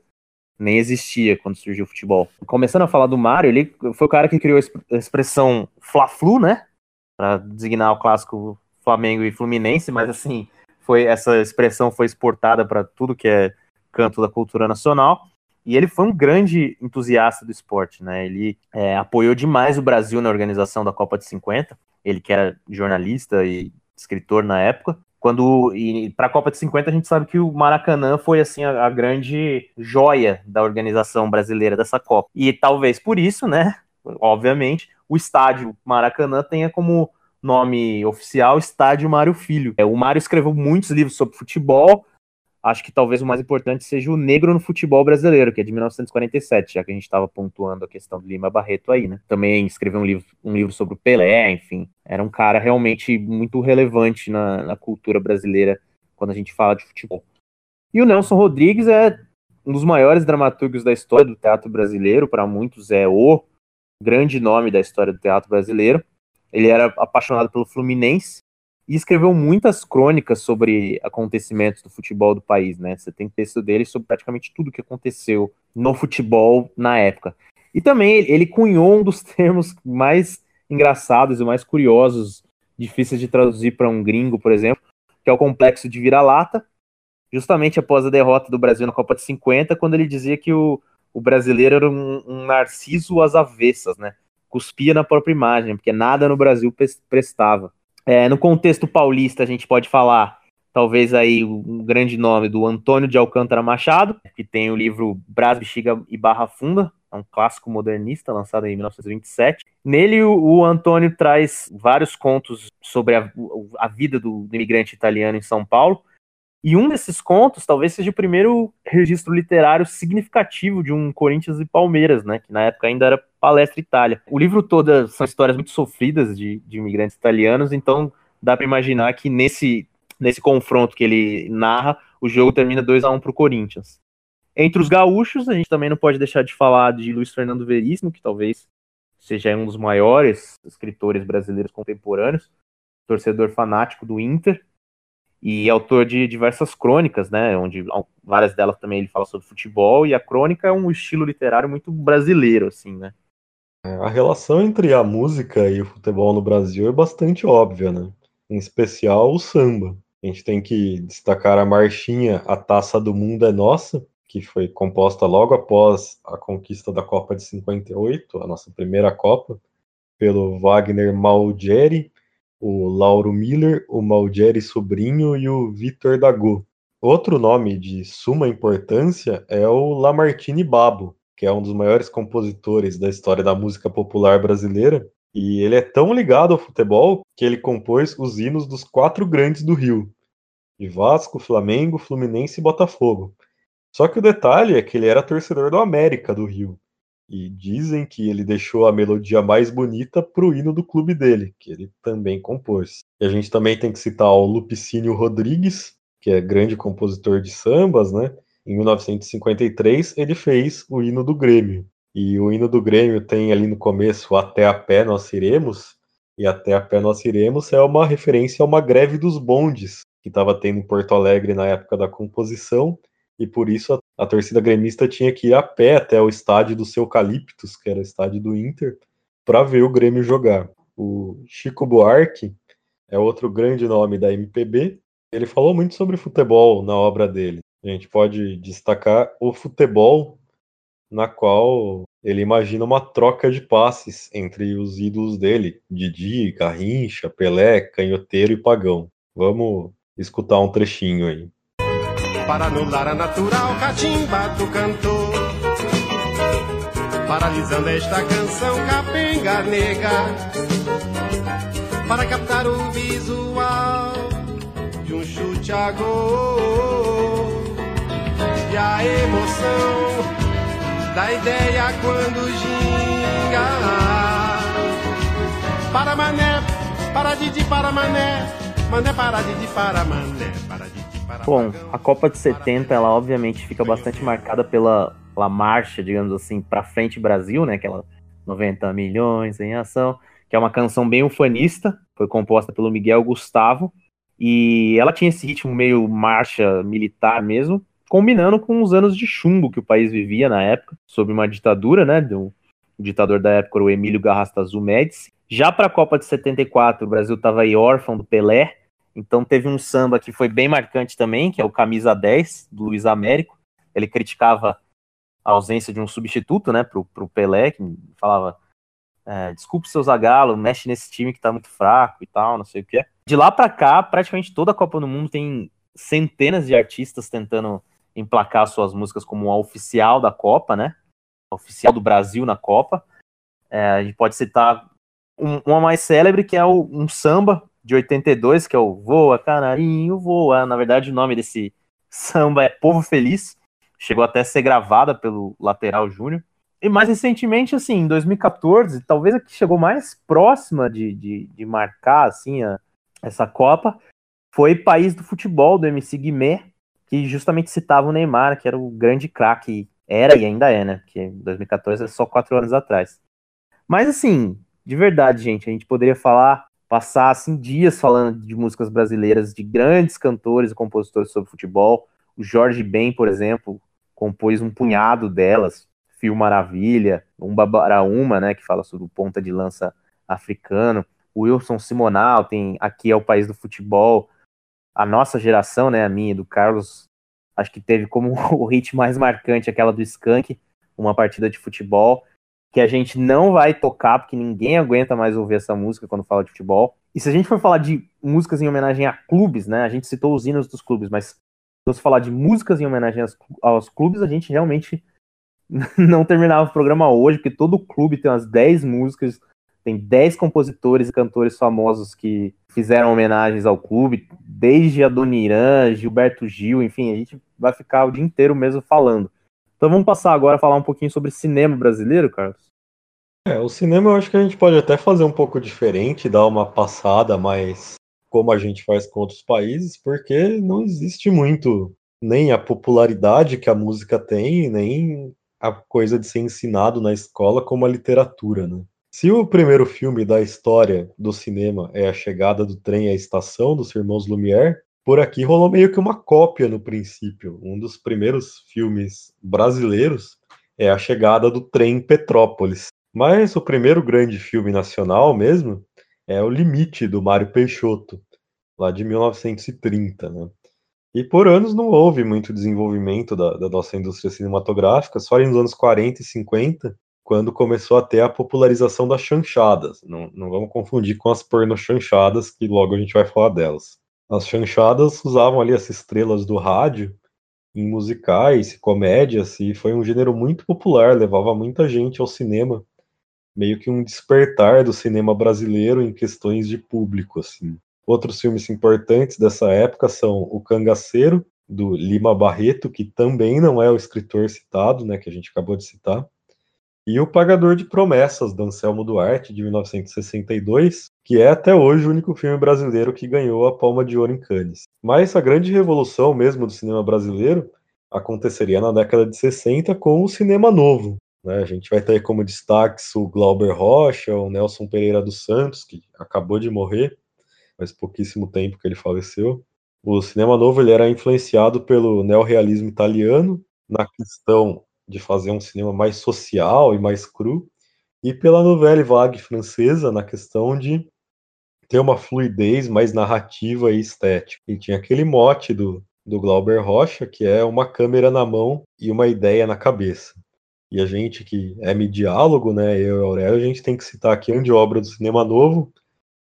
nem existia quando surgiu o futebol. Começando a falar do Mário, ele foi o cara que criou a expressão Fla-Flu, né? Para designar o clássico Flamengo e Fluminense, mas assim, foi essa expressão foi exportada para tudo que é canto da cultura nacional. E ele foi um grande entusiasta do esporte, né? Ele é, apoiou demais o Brasil na organização da Copa de 50. Ele que era jornalista e escritor na época. Quando para a Copa de 50 a gente sabe que o Maracanã foi assim a, a, grande joia da organização brasileira dessa Copa. E talvez por isso, né, obviamente, o estádio Maracanã tenha como nome oficial Estádio Mário Filho. É, o Mário escreveu muitos livros sobre futebol, acho que talvez o mais importante seja o Negro no Futebol Brasileiro, que é de 1947, já que a gente estava pontuando a questão do Lima Barreto aí, né? Também escreveu um livro, um livro sobre o Pelé, enfim. Era um cara realmente muito relevante na, na cultura brasileira quando a gente fala de futebol. E o Nelson Rodrigues é um dos maiores dramaturgos da história do teatro brasileiro, para muitos é o grande nome da história do teatro brasileiro. Ele era apaixonado pelo Fluminense e escreveu muitas crônicas sobre acontecimentos do futebol do país, né? Você tem texto dele sobre praticamente tudo que aconteceu no futebol na época. E também ele cunhou um dos [laughs] termos mais engraçados e mais curiosos, difíceis de traduzir para um gringo, por exemplo, que é o complexo de vira-lata, justamente após a derrota do Brasil na Copa de 50, quando ele dizia que o, o brasileiro era um, um narciso às avessas, né? Cuspia na própria imagem, porque nada no Brasil prestava. É, no contexto paulista, a gente pode falar, talvez aí, um grande nome do Antônio de Alcântara Machado, que tem o livro Brás, Bexiga e Barra Funda, é um clássico modernista lançado em 1927. Nele, o, o Antônio traz vários contos sobre a, a vida do, do, imigrante italiano em São Paulo. E um desses contos talvez seja o primeiro registro literário significativo de um Corinthians e Palmeiras, né? Que na época ainda era Palestra Itália. O livro todo são histórias muito sofridas de, de imigrantes italianos, então dá para imaginar que nesse, nesse confronto que ele narra, o jogo termina 2 a 1 para o Corinthians. Entre os gaúchos, a gente também não pode deixar de falar de Luiz Fernando Veríssimo, que talvez seja um dos maiores escritores brasileiros contemporâneos, torcedor fanático do Inter e autor de diversas crônicas, né, onde várias delas também ele fala sobre futebol e a crônica é um estilo literário muito brasileiro, assim, né. É, a relação entre a música e o futebol no Brasil é bastante óbvia, né? Em especial o samba. A gente tem que destacar a marchinha A Taça do Mundo é Nossa, que foi composta logo após a conquista da Copa de 58, a nossa primeira Copa, pelo Wagner Malgeri, o Lauro Miller, o Malgeri Sobrinho e o Vitor Dago. Outro nome de suma importância é o Lamartine Babo, que é um dos maiores compositores da história da música popular brasileira, e ele é tão ligado ao futebol que ele compôs os hinos dos quatro grandes do Rio, de Vasco, Flamengo, Fluminense e Botafogo. Só que o detalhe é que ele era torcedor do América do Rio. E dizem que ele deixou a melodia mais bonita pro hino do clube dele, que ele também compôs. E a gente também tem que citar o Lupicínio Rodrigues, que é grande compositor de sambas, né? Em 1953 ele fez o hino do Grêmio. E o hino do Grêmio tem ali no começo Até a pé nós iremos, e Até a pé nós iremos é uma referência a uma greve dos bondes que estava tendo em Porto Alegre na época da composição, e por isso a, torcida gremista tinha que ir a pé até o estádio do seu Eucaliptus, que era o estádio do Inter, para ver o Grêmio jogar. O Chico Buarque é outro grande nome da MPB. Ele falou muito sobre futebol na obra dele. A gente pode destacar o futebol na qual ele imagina uma troca de passes entre os ídolos dele, Didi, Garrincha, Pelé, Canhoteiro e Pagão. Vamos escutar um trechinho aí para anular a natural catimba do cantor. Paralisando esta canção capenga nega, para captar o visual de um chute a gol. E a emoção da ideia quando ginga. Para mané, para Didi, para mané, mané para Didi, para mané, para Didi. Bom, a Copa de 70, ela obviamente fica bastante marcada pela, pela marcha, digamos assim, para frente Brasil, né? Aquela 90 milhões em ação, que é uma canção bem ufanista, foi composta pelo Miguel Gustavo, e ela tinha esse ritmo meio marcha militar mesmo, combinando com os anos de chumbo que o país vivia na época, sob uma ditadura, né? O ditador da época, o Emílio Garrastazu Médici. Já para a Copa de 74, o Brasil estava aí órfão do Pelé, então teve um samba que foi bem marcante também, que é o Camisa 10, do Luiz Américo. Ele criticava a ausência de um substituto, né, pro, pro Pelé, que falava, é, desculpe seu Zagallo, mexe nesse time que tá muito fraco e tal, não sei o que é. De lá para cá, praticamente toda a Copa do Mundo tem centenas de artistas tentando emplacar suas músicas como a oficial da Copa, né, a oficial do Brasil na Copa. É, a gente pode citar um, uma mais célebre, que é o, um samba de 82, que é o Voa, Canarinho, Voa. Na verdade, o nome desse samba é Povo Feliz. Chegou até a ser gravada pelo Lateral Júnior. E mais recentemente, assim, em 2014, talvez a que chegou mais próxima de, de, de marcar, assim, a, essa Copa, foi País do Futebol, do MC Guimê, que justamente citava o Neymar, que era o grande craque, era e ainda é, né? Porque 2014 é só quatro anos atrás. Mas, assim, de verdade, gente, a gente poderia falar passar assim, dias falando de músicas brasileiras, de grandes cantores e compositores sobre futebol. O Jorge Ben, por exemplo, compôs um punhado delas. Fio Maravilha, um Babaraúma, né, que fala sobre o ponta de lança africano. O Wilson Simonal tem Aqui é o País do Futebol. A nossa geração, né, a minha, do Carlos, acho que teve como [laughs] o hit mais marcante aquela do Skank, uma partida de futebol que a gente não vai tocar, porque ninguém aguenta mais ouvir essa música quando fala de futebol. E se a gente for falar de músicas em homenagem a clubes, né? A gente citou os hinos dos clubes, mas se fosse falar de músicas em homenagem aos, clubes, a gente realmente [laughs] não terminava o programa hoje, porque todo clube tem umas 10 músicas, tem 10 compositores e cantores famosos que fizeram homenagens ao clube, desde a Dona Irã, Gilberto Gil, enfim, a gente vai ficar o dia inteiro mesmo falando. Então vamos passar agora a falar um pouquinho sobre cinema brasileiro, Carlos? É, o cinema eu acho que a gente pode até fazer um pouco diferente, dar uma passada mais como a gente faz com outros países, porque não existe muito nem a popularidade que a música tem, nem a coisa de ser ensinado na escola como a literatura, né? Se o primeiro filme da história do cinema é a chegada do trem à estação dos irmãos Lumière, por aqui rolou meio que uma cópia no princípio. Um dos primeiros filmes brasileiros é a chegada do trem em Petrópolis. Mas o primeiro grande filme nacional mesmo é O Limite, do Mário Peixoto, lá de 1930, né? E por anos não houve muito desenvolvimento da, da nossa indústria cinematográfica, só nos anos 40 e 50, quando começou a ter a popularização das chanchadas. Não, não vamos confundir com as pornochanchadas, que logo a gente vai falar delas. As chanchadas usavam ali as estrelas do rádio em musicais, comédias, e foi um gênero muito popular, levava muita gente ao cinema, meio que um despertar do cinema brasileiro em questões de público, assim. Outros filmes importantes dessa época são O Cangaceiro, do Lima Barreto, que também não é o escritor citado, né, que a gente acabou de citar, e O Pagador de Promessas, do Anselmo Duarte, de 1962, que é até hoje o único filme brasileiro que ganhou a Palma de Ouro em Cannes. Mas a grande revolução mesmo do cinema brasileiro aconteceria na década de 60 com o cinema novo. Né? A gente vai ter como destaques o Glauber Rocha, o Nelson Pereira dos Santos, que acabou de morrer, faz pouquíssimo tempo que ele faleceu. O cinema novo ele era influenciado pelo neorrealismo italiano na questão de fazer um cinema mais social e mais cru, e pela novela vague francesa na questão de ter uma fluidez mais narrativa e estética. E tinha aquele mote do, do Glauber Rocha, que é uma câmera na mão e uma ideia na cabeça. E a gente que é mediálogo, né, eu e Aurélio, a gente tem que citar aqui uma de obra do cinema novo,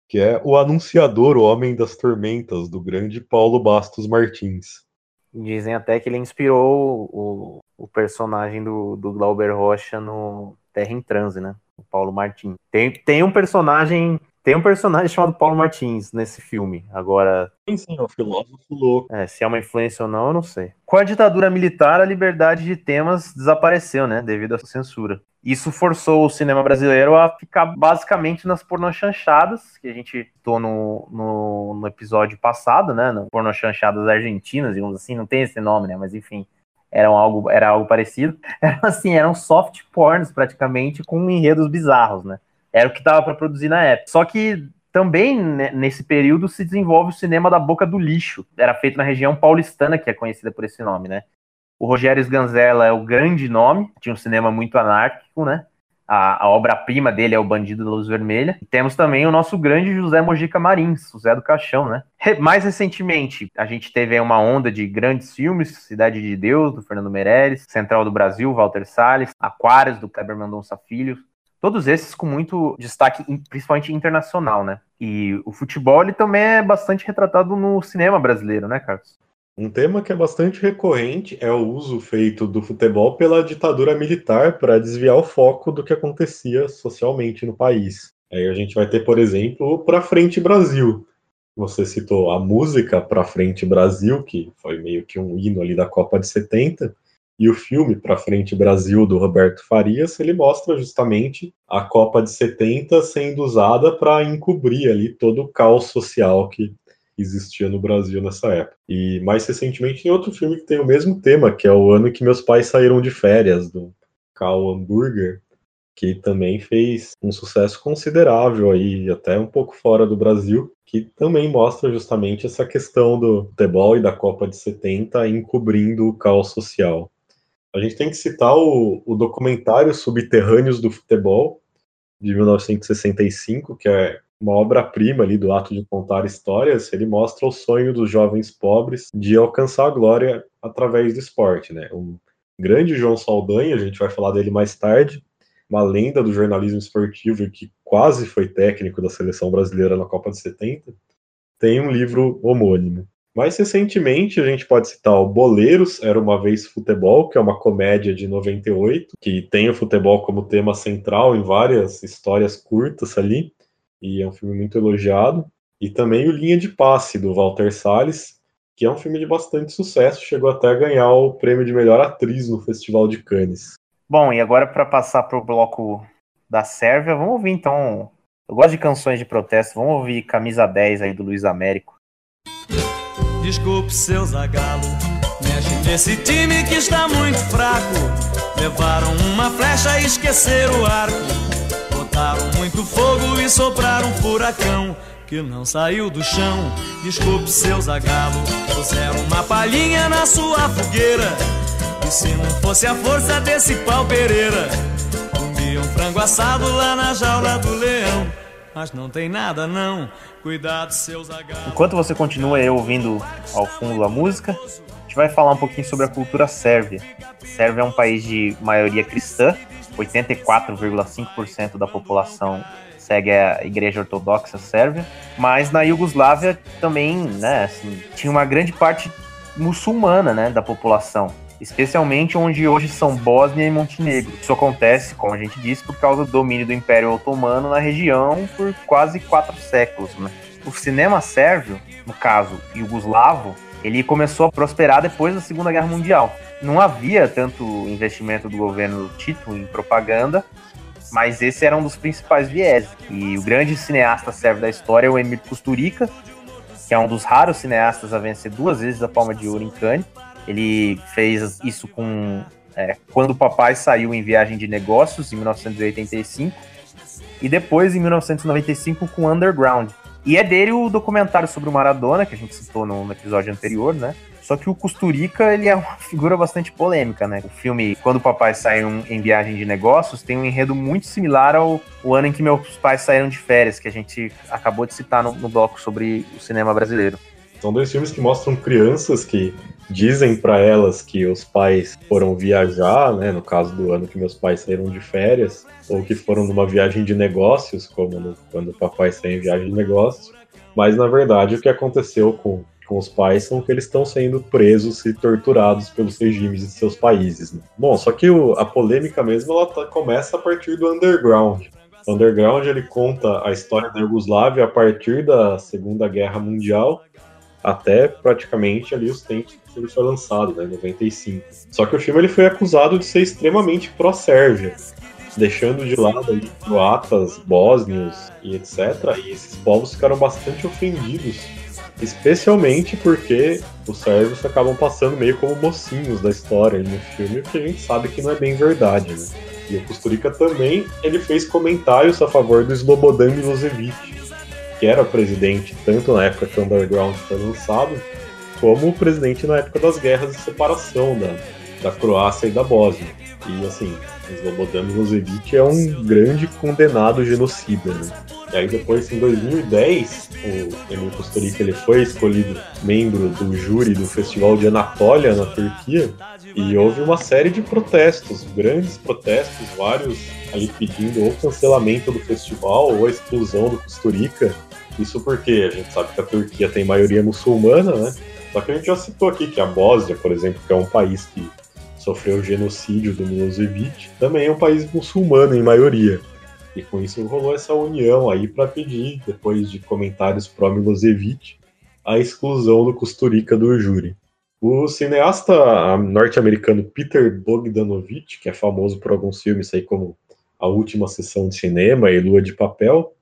que é O Anunciador, o Homem das Tormentas, do grande Paulo Bastos Martins. Dizem até que ele inspirou o, o personagem do, do Glauber Rocha no Terra em Transe, né? O Paulo Martins. Tem, tem um personagem tem um personagem chamado Paulo Martins nesse filme. Agora. Sim, sim, é um filósofo louco. É, se é uma influência ou não, eu não sei. Com a ditadura militar, a liberdade de temas desapareceu, né? Devido à censura. Isso forçou o cinema brasileiro a ficar basicamente nas pornochanchadas, que a gente citou no, no, no episódio passado, né? No pornochanchadas argentinas, digamos assim, não tem esse nome, né? Mas enfim, eram algo, era algo parecido. [laughs] Era assim, eram soft porns praticamente com enredos bizarros, né? Era o que estava para produzir na época. Só que também né, nesse período se desenvolve o cinema da boca do lixo. Era feito na região paulistana, que é conhecida por esse nome, né? O Rogério Sganzella é o grande nome, tinha um cinema muito anárquico, né? A, a obra-prima dele é O Bandido da Luz Vermelha. E temos também o nosso grande José Mojica Marins, o Zé do Caixão, né? Mais recentemente, a gente teve uma onda de grandes filmes, Cidade de Deus, do Fernando Meirelles, Central do Brasil, Walter Salles, Aquários, do Kleber Mendonça Filho, Todos esses com muito destaque, principalmente internacional, né? E o futebol ele também é bastante retratado no cinema brasileiro, né, Carlos? Um tema que é bastante recorrente é o uso feito do futebol pela ditadura militar para desviar o foco do que acontecia socialmente no país. Aí a gente vai ter, por exemplo, Pra Frente Brasil. Você citou a música Pra Frente Brasil, que foi meio que um hino ali da Copa de 70, e o filme Pra Frente Brasil, do Roberto Farias, ele mostra justamente a Copa de 70 sendo usada para encobrir ali todo o caos social que existia no Brasil nessa época. E mais recentemente tem outro filme que tem o mesmo tema, que é o ano que meus pais saíram de férias, do Carl Hamburger, que também fez um sucesso considerável aí, até um pouco fora do Brasil, que também mostra justamente essa questão do futebol e da Copa de 70 encobrindo o caos social. A gente tem que citar o, o documentário Subterrâneos do Futebol, de 1965, que é uma obra-prima ali do ato de contar histórias, ele mostra o sonho dos jovens pobres de alcançar a glória através do esporte, né? O grande João Saldanha, a gente vai falar dele mais tarde, uma lenda do jornalismo esportivo que quase foi técnico da seleção brasileira na Copa de 70, tem um livro homônimo. Mais recentemente, a gente pode citar o Boleiros, Era Uma Vez Futebol, que é uma comédia de 98, que tem o futebol como tema central em várias histórias curtas ali, e é um filme muito elogiado. E também o Linha de Passe, do Walter Salles, que é um filme de bastante sucesso, chegou até a ganhar o prêmio de melhor atriz no Festival de Cannes. Bom, e agora para passar para o bloco da Sérvia, vamos ouvir então. Eu gosto de canções de protesto, vamos ouvir Camisa 10 aí do Luiz Américo. Desculpe, seu Zagalo, mexe nesse time que está muito fraco. Levaram uma flecha e esqueceram o arco. Botaram muito fogo e sopraram um furacão que não saiu do chão. Desculpe, seu Zagalo, puseram uma palhinha na sua fogueira. E se não fosse a força desse pau Pereira, comia um frango assado lá na jaula do leão. Mas não tem nada não, cuidado, seu Zagalo. Enquanto você continua aí ouvindo ao fundo a música, a gente vai falar um pouquinho sobre a cultura sérvia. Sérvia é um país de maioria cristã, 84,5% da população segue a Igreja Ortodoxa Sérvia, mas na Iugoslávia também, né, assim, tinha uma grande parte muçulmana, né, da população, especialmente onde hoje são Bósnia e Montenegro. Isso acontece, como a gente disse, por causa do domínio do Império Otomano na região por quase quatro séculos, né. O cinema sérvio, no caso iugoslavo, ele começou a prosperar depois da Segunda Guerra Mundial. Não havia tanto investimento do governo Tito em propaganda, mas esse era um dos principais viés. E o grande cineasta sérvio da história é o Emir Kusturica, que é um dos raros cineastas a vencer duas vezes a Palma de Ouro em Cannes. Ele fez isso com é, quando o papai saiu em viagem de negócios em 1985 e depois em 1995 com Underground. E é dele o documentário sobre o Maradona que a gente citou no, episódio anterior, né? Só que o Costurica, ele é uma [laughs] figura bastante polêmica, né? O filme Quando o Papai Saiu em Viagem de Negócios tem um enredo muito similar ao o ano em que meus pais saíram de férias, que a gente acabou de citar no, no bloco sobre o cinema brasileiro. São dois filmes que mostram crianças que dizem para elas que os pais foram viajar, né, no caso do ano que meus pais saíram de férias, ou que foram numa viagem de negócios, como no, quando o papai saiu em viagem de negócios, mas na verdade o que aconteceu com com os pais são que eles estão sendo presos e torturados pelos regimes de seus países. Né? Bom, só que o, a polêmica mesmo ela tá, começa a partir do underground. O underground ele conta a história da Iugoslávia a partir da Segunda Guerra Mundial até praticamente ali os tempos que ele foi lançado, né, 95. Só que o filme ele foi acusado de ser extremamente pró-Sérvia, deixando de lado aí croatas, bósnios e etc. E esses povos ficaram bastante ofendidos Especialmente porque os sérvios acabam passando meio como mocinhos da história no filme, que a gente sabe que não é bem verdade, né? E o Kusturica também ele fez comentários a favor do Slobodan Milosevic, que era presidente tanto na época que o Underground foi lançado, como presidente na época das guerras de separação da, da Croácia e da Bósnia. E assim, Slobodan Milosevic é um grande condenado genocida, né? E aí depois, em 2010, o Emil Kusturica ele foi escolhido membro do júri do Festival de Anatólia, na Turquia, e houve uma série de protestos, grandes protestos, vários ali pedindo ou cancelamento do festival ou a exclusão do Kusturica. Isso porque a gente sabe que a Turquia tem maioria muçulmana, né? Só que a gente já citou aqui que a Bósnia, por exemplo, que é um país que sofreu o genocídio do Milosevic, também é um país muçulmano em maioria. E com isso rolou essa união aí para pedir, depois de comentários pró-Milosevic, a exclusão do Kusturica do júri. O cineasta norte-americano Peter Bogdanovich, que é famoso por alguns filmes aí como A Última Sessão de Cinema e Lua de Papel,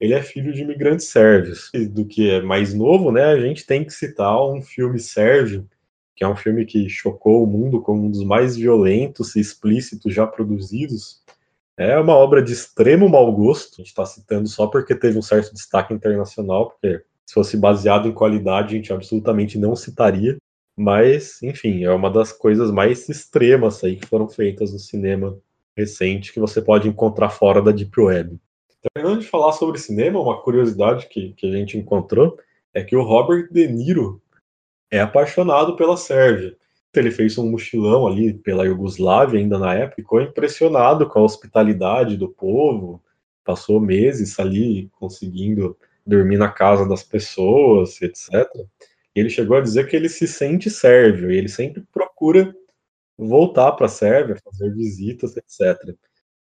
ele é filho de imigrantes sérvios. Do que é mais novo, né, a gente tem que citar um filme sérvio, que é um filme que chocou o mundo como um dos mais violentos e explícitos já produzidos, é uma obra de extremo mau gosto, a gente está citando só porque teve um certo destaque internacional, porque se fosse baseado em qualidade a gente absolutamente não citaria, mas, enfim, é uma das coisas mais extremas aí que foram feitas no cinema recente que você pode encontrar fora da Deep Web. Terminando de falar sobre cinema, uma curiosidade que, que a gente encontrou é que o Robert De Niro é apaixonado pela Sérvia ele fez um mochilão ali pela Iugoslávia ainda na época, ficou impressionado com a hospitalidade do povo, passou meses ali conseguindo dormir na casa das pessoas, etc. Ele chegou a dizer que ele se sente sérvio e ele sempre procura voltar para a Sérvia, fazer visitas, etc.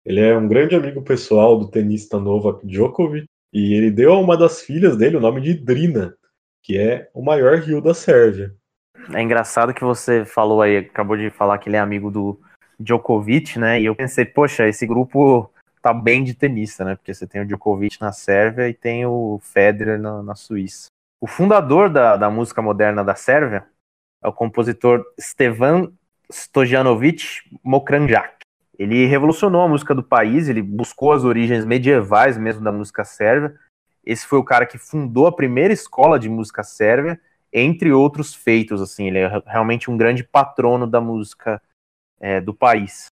Ele é um grande amigo pessoal do tenista Novak Djokovic e ele deu a uma das filhas dele o nome de Drina, que é o maior rio da Sérvia. É engraçado que você falou aí, acabou de falar que ele é amigo do Djokovic, né? E eu pensei, poxa, esse grupo tá bem de tenista, né? Porque você tem o Djokovic na Sérvia e tem o Federer na, na Suíça. O fundador da, da música moderna da Sérvia é o compositor Stevan Stojanovic Mokranjak. Ele revolucionou a música do país, ele buscou as origens medievais mesmo da música sérvia. Esse foi o cara que fundou a primeira escola de música sérvia, entre outros feitos. Assim, ele é realmente um grande patrono da música é, do país.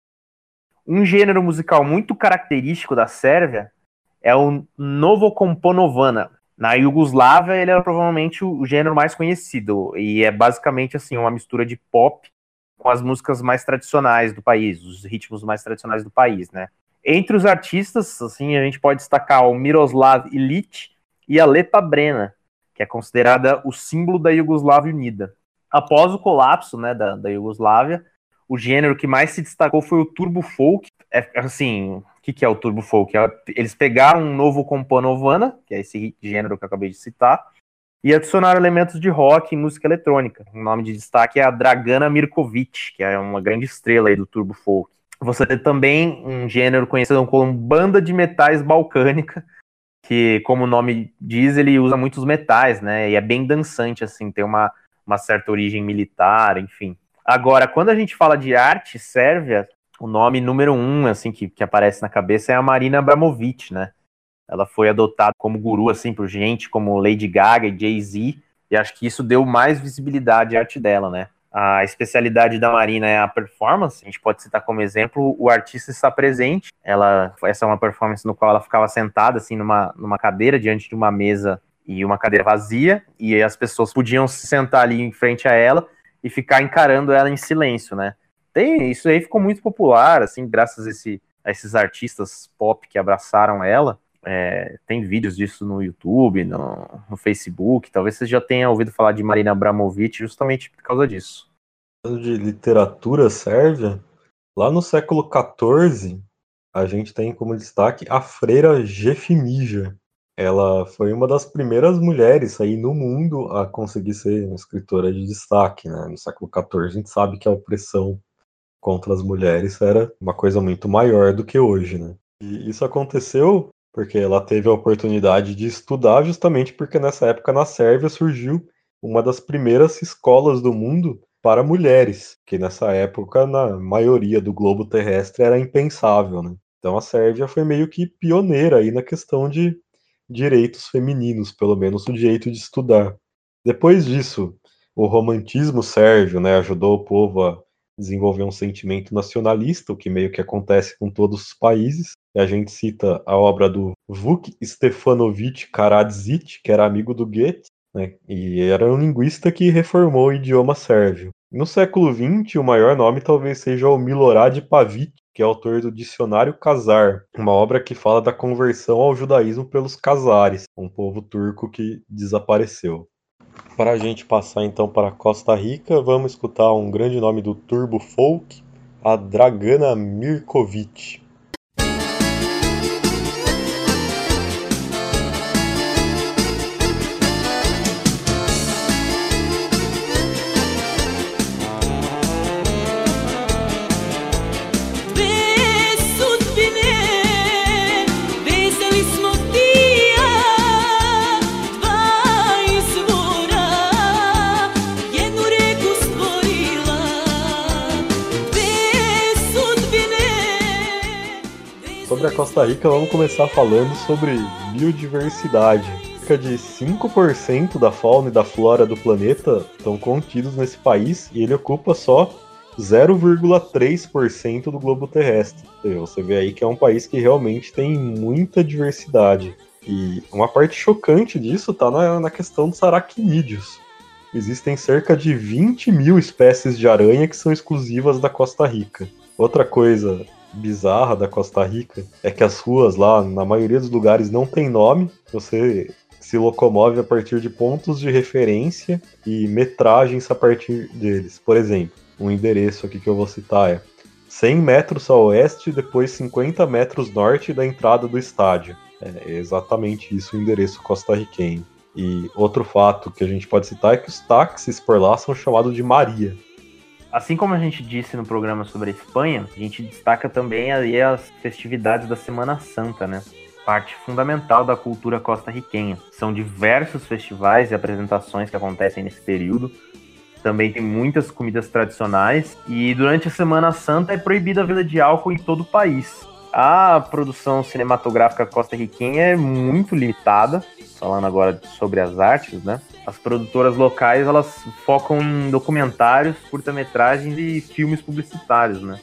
Um gênero musical muito característico da Sérvia é o Novokomponovana. Na Iugoslávia, ele era provavelmente o gênero mais conhecido e é basicamente assim uma mistura de pop com as músicas mais tradicionais do país, os ritmos mais tradicionais do país, né? Entre os artistas, assim, a gente pode destacar o Miroslav Ilic e a Lepa Brena, que é considerada o símbolo da Iugoslávia unida. Após o colapso, né, da, da Iugoslávia, o gênero que mais se destacou foi o turbo folk. É, assim, o que, que é o turbo folk? É, eles pegaram um novo Componovana, que é esse gênero que eu acabei de citar, e adicionaram elementos de rock e música eletrônica. O nome de destaque é a Dragana Mirkovic, que é uma grande estrela aí do turbo folk. Você tem também um gênero conhecido como banda de metais balcânica, que, como o nome diz, ele usa muitos metais, né? E é bem dançante, assim, tem uma, uma certa origem militar, enfim. Agora, quando a gente fala de arte sérvia, o nome número um, assim, que, que aparece na cabeça é a Marina Abramovic, né? Ela foi adotada como guru, assim, por gente como Lady Gaga e Jay-Z, e acho que isso deu mais visibilidade à arte dela, né? A especialidade da Marina é a performance. A gente pode citar como exemplo o artista está presente. Ela, essa é uma performance no qual ela ficava sentada assim numa, numa cadeira diante de uma mesa e uma cadeira vazia e as pessoas podiam se sentar ali em frente a ela e ficar encarando ela em silêncio, né? Tem, isso aí ficou muito popular, assim, graças a, esse, a esses artistas pop que abraçaram ela. É, tem vídeos disso no YouTube, no, no, Facebook. Talvez você já tenha ouvido falar de Marina Abramovic justamente por causa disso. De literatura sérvia, lá no século XIV, a gente tem como destaque a freira Jefimija, ela foi uma das primeiras mulheres aí no mundo a conseguir ser uma escritora de destaque, né? No século XIV a gente sabe que a opressão contra as mulheres era uma coisa muito maior do que hoje, né? E isso aconteceu porque ela teve a oportunidade de estudar justamente porque nessa época na Sérvia surgiu uma das primeiras escolas do mundo para mulheres, que nessa época na maioria do globo terrestre era impensável, né? Então a Sérvia foi meio que pioneira aí na questão de direitos femininos, pelo menos o direito de estudar. Depois disso, o romantismo sérvio né, ajudou o povo a desenvolver um sentimento nacionalista, o que meio que acontece com todos os países. E a gente cita a obra do Vuk Stefanovic Karadzic, que era amigo do Goethe, né, e era um linguista que reformou o idioma sérvio. No século XX, o maior nome talvez seja o Milorad Pavic, que é autor do Dicionário Kazar, uma obra que fala da conversão ao judaísmo pelos Kazares, um povo turco que desapareceu. Para a gente passar então para Costa Rica, vamos escutar um grande nome do turbo folk, a Dragana Mirkovic. Sobre a Costa Rica, vamos começar falando sobre biodiversidade. Cerca de 5% da fauna e da flora do planeta estão contidos nesse país e ele ocupa só 0,3% do globo terrestre. Você vê aí que é um país que realmente tem muita diversidade. E uma parte chocante disso está na, na questão dos aracnídeos. Existem cerca de 20 mil espécies de aranha que são exclusivas da Costa Rica. Outra coisa bizarra da Costa Rica é que as ruas lá, na maioria dos lugares, não tem nome. Você se locomove a partir de pontos de referência e metragens a partir deles. Por exemplo, um endereço aqui que eu vou citar é 100 metros a oeste, depois 50 metros norte da entrada do estádio. É exatamente isso o endereço costarriquenho. E outro fato que a gente pode citar é que os táxis por lá são chamados de Maria. Assim como a gente disse no programa sobre a Espanha, a gente destaca também aí as festividades da Semana Santa, né? Parte fundamental da cultura costarriquenha. São diversos festivais e apresentações que acontecem nesse período. Também tem muitas comidas tradicionais e durante a Semana Santa é proibida a venda de álcool em todo o país. A produção cinematográfica costarriquenha é muito limitada, falando agora sobre as artes, né? As produtoras locais, elas focam em documentários, curta-metragens e filmes publicitários, né?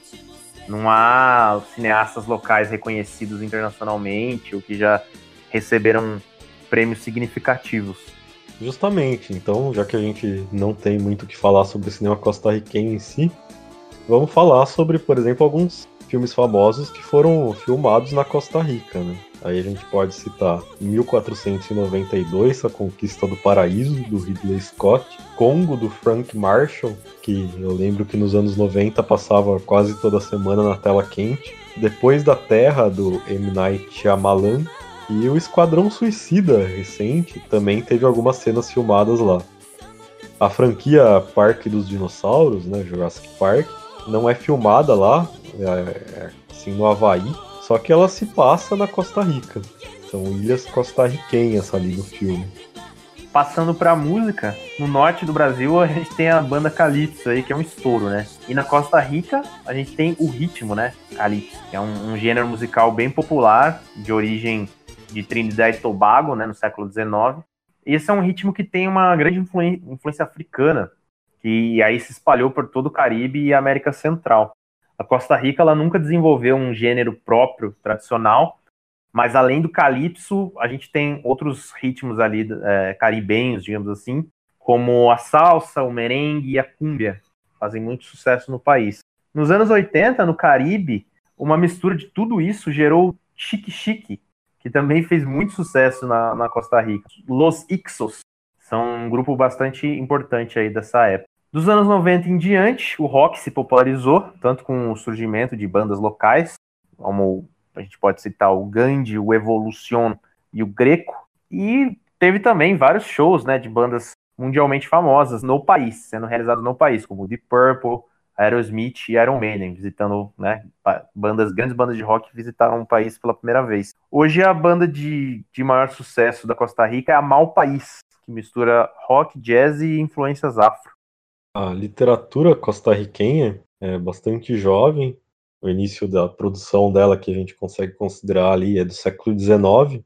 Não há cineastas locais reconhecidos internacionalmente ou que já receberam prêmios significativos. Justamente, então, já que a gente não tem muito o que falar sobre o cinema costarriquenho em si, vamos falar sobre, por exemplo, alguns filmes famosos que foram filmados na Costa Rica, né? Aí a gente pode citar 1492, A Conquista do Paraíso, do Ridley Scott, Congo, do Frank Marshall, que eu lembro que nos anos 90 passava quase toda semana na tela quente, Depois da Terra, do M. Night Shyamalan, e o Esquadrão Suicida, recente, também teve algumas cenas filmadas lá. A franquia Parque dos Dinossauros, né, Jurassic Park, não é filmada lá, é, é, assim, no Havaí, só que ela se passa na Costa Rica. São ilhas costarriquenhas ali no filme. Passando pra música, no norte do Brasil a gente tem a banda Calypso aí, que é um estouro, né? E na Costa Rica a gente tem o ritmo, né? Calypso, que é um, um gênero musical bem popular, de origem de Trinidad e Tobago, né, no século XIX. E esse é um ritmo que tem uma grande influência africana, que aí se espalhou por todo o Caribe e América Central. A Costa Rica ela nunca desenvolveu um gênero próprio, tradicional, mas além do calypso, a gente tem outros ritmos ali é, caribenhos, digamos assim, como a salsa, o merengue e a cúmbia, fazem muito sucesso no país. Nos anos 80, no Caribe, uma mistura de tudo isso gerou Chique Chique, que também fez muito sucesso na, na Costa Rica. Los Ixos são um grupo bastante importante aí dessa época. Dos anos 90 em diante, o rock se popularizou, tanto com o surgimento de bandas locais, como a gente pode citar o Gandhi, o Evolution e o Greco, e teve também vários shows né, de bandas mundialmente famosas no país, sendo realizados no país, como Deep Purple, Aerosmith e Iron Maiden, visitando né, bandas, grandes bandas de rock visitaram o país pela primeira vez. Hoje a banda de, de maior sucesso da Costa Rica é a Mal País, que mistura rock, jazz e influências afro. A literatura costarriquenha é bastante jovem. O início da produção dela, que a gente consegue considerar ali, é do século XIX.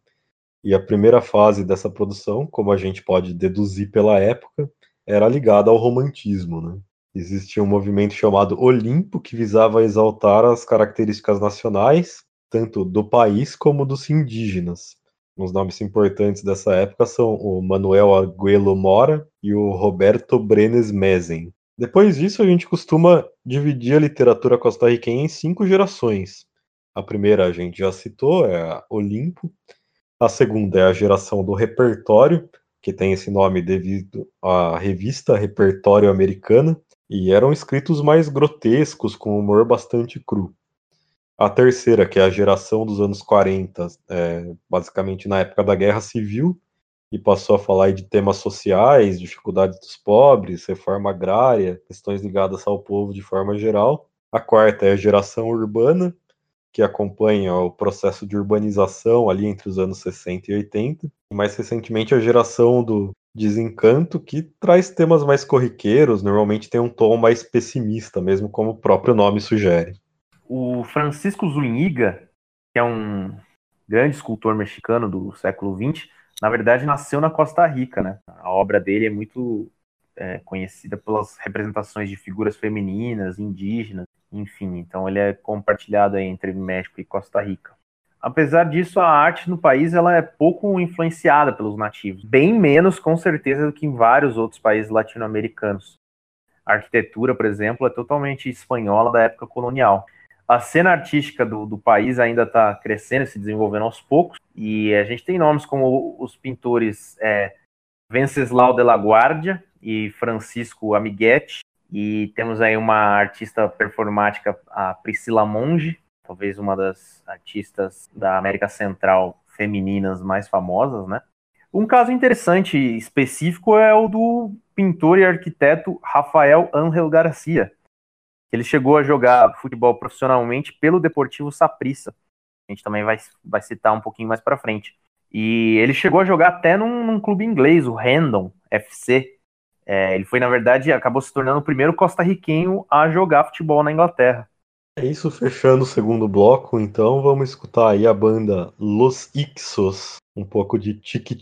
E a primeira fase dessa produção, como a gente pode deduzir pela época, era ligada ao romantismo. Né? Existia um movimento chamado Olimpo, que visava exaltar as características nacionais, tanto do país como dos indígenas. Os nomes importantes dessa época são o Manuel Aguelo Mora e o Roberto Brenes Mezen. Depois disso, a gente costuma dividir a literatura costarriquenha em cinco gerações. A primeira a gente já citou, é a Olimpo. A segunda é a geração do repertório, que tem esse nome devido à revista Repertório Americana, e eram escritos mais grotescos, com humor bastante cru. A terceira, que é a geração dos anos 40, é, basicamente na época da Guerra Civil, e passou a falar de temas sociais, dificuldades dos pobres, reforma agrária, questões ligadas ao povo de forma geral. A quarta é a geração urbana, que acompanha o processo de urbanização ali entre os anos 60 e 80. E mais recentemente a geração do desencanto, que traz temas mais corriqueiros, normalmente tem um tom mais pessimista, mesmo como o próprio nome sugere. O Francisco Zuniga, que é um grande escultor mexicano do século XX, na verdade nasceu na Costa Rica, né? A obra dele é muito é, conhecida pelas representações de figuras femininas, indígenas, enfim. Então ele é compartilhado entre México e Costa Rica. Apesar disso, a arte no país ela é pouco influenciada pelos nativos, bem menos com certeza do que em vários outros países latino-americanos. A arquitetura, por exemplo, é totalmente espanhola da época colonial. A cena artística do, do país ainda está crescendo, se desenvolvendo aos poucos, e a gente tem nomes como os pintores é, Venceslau de la Guardia e Francisco Amiguetti, e temos aí uma artista performática, a Priscila Monge, talvez uma das artistas da América Central femininas mais famosas, né? Um caso interessante específico é o do pintor e arquiteto Rafael Ángel Garcia. Ele chegou a jogar futebol profissionalmente pelo Deportivo Saprissa. A gente também vai, vai citar um pouquinho mais para frente. E ele chegou a jogar até num, num clube inglês, o Random FC. É, ele foi, na verdade, acabou se tornando o primeiro costarriquenho a jogar futebol na Inglaterra. É isso, fechando o segundo bloco, então vamos escutar aí a banda Los Ixos, um pouco de Tiki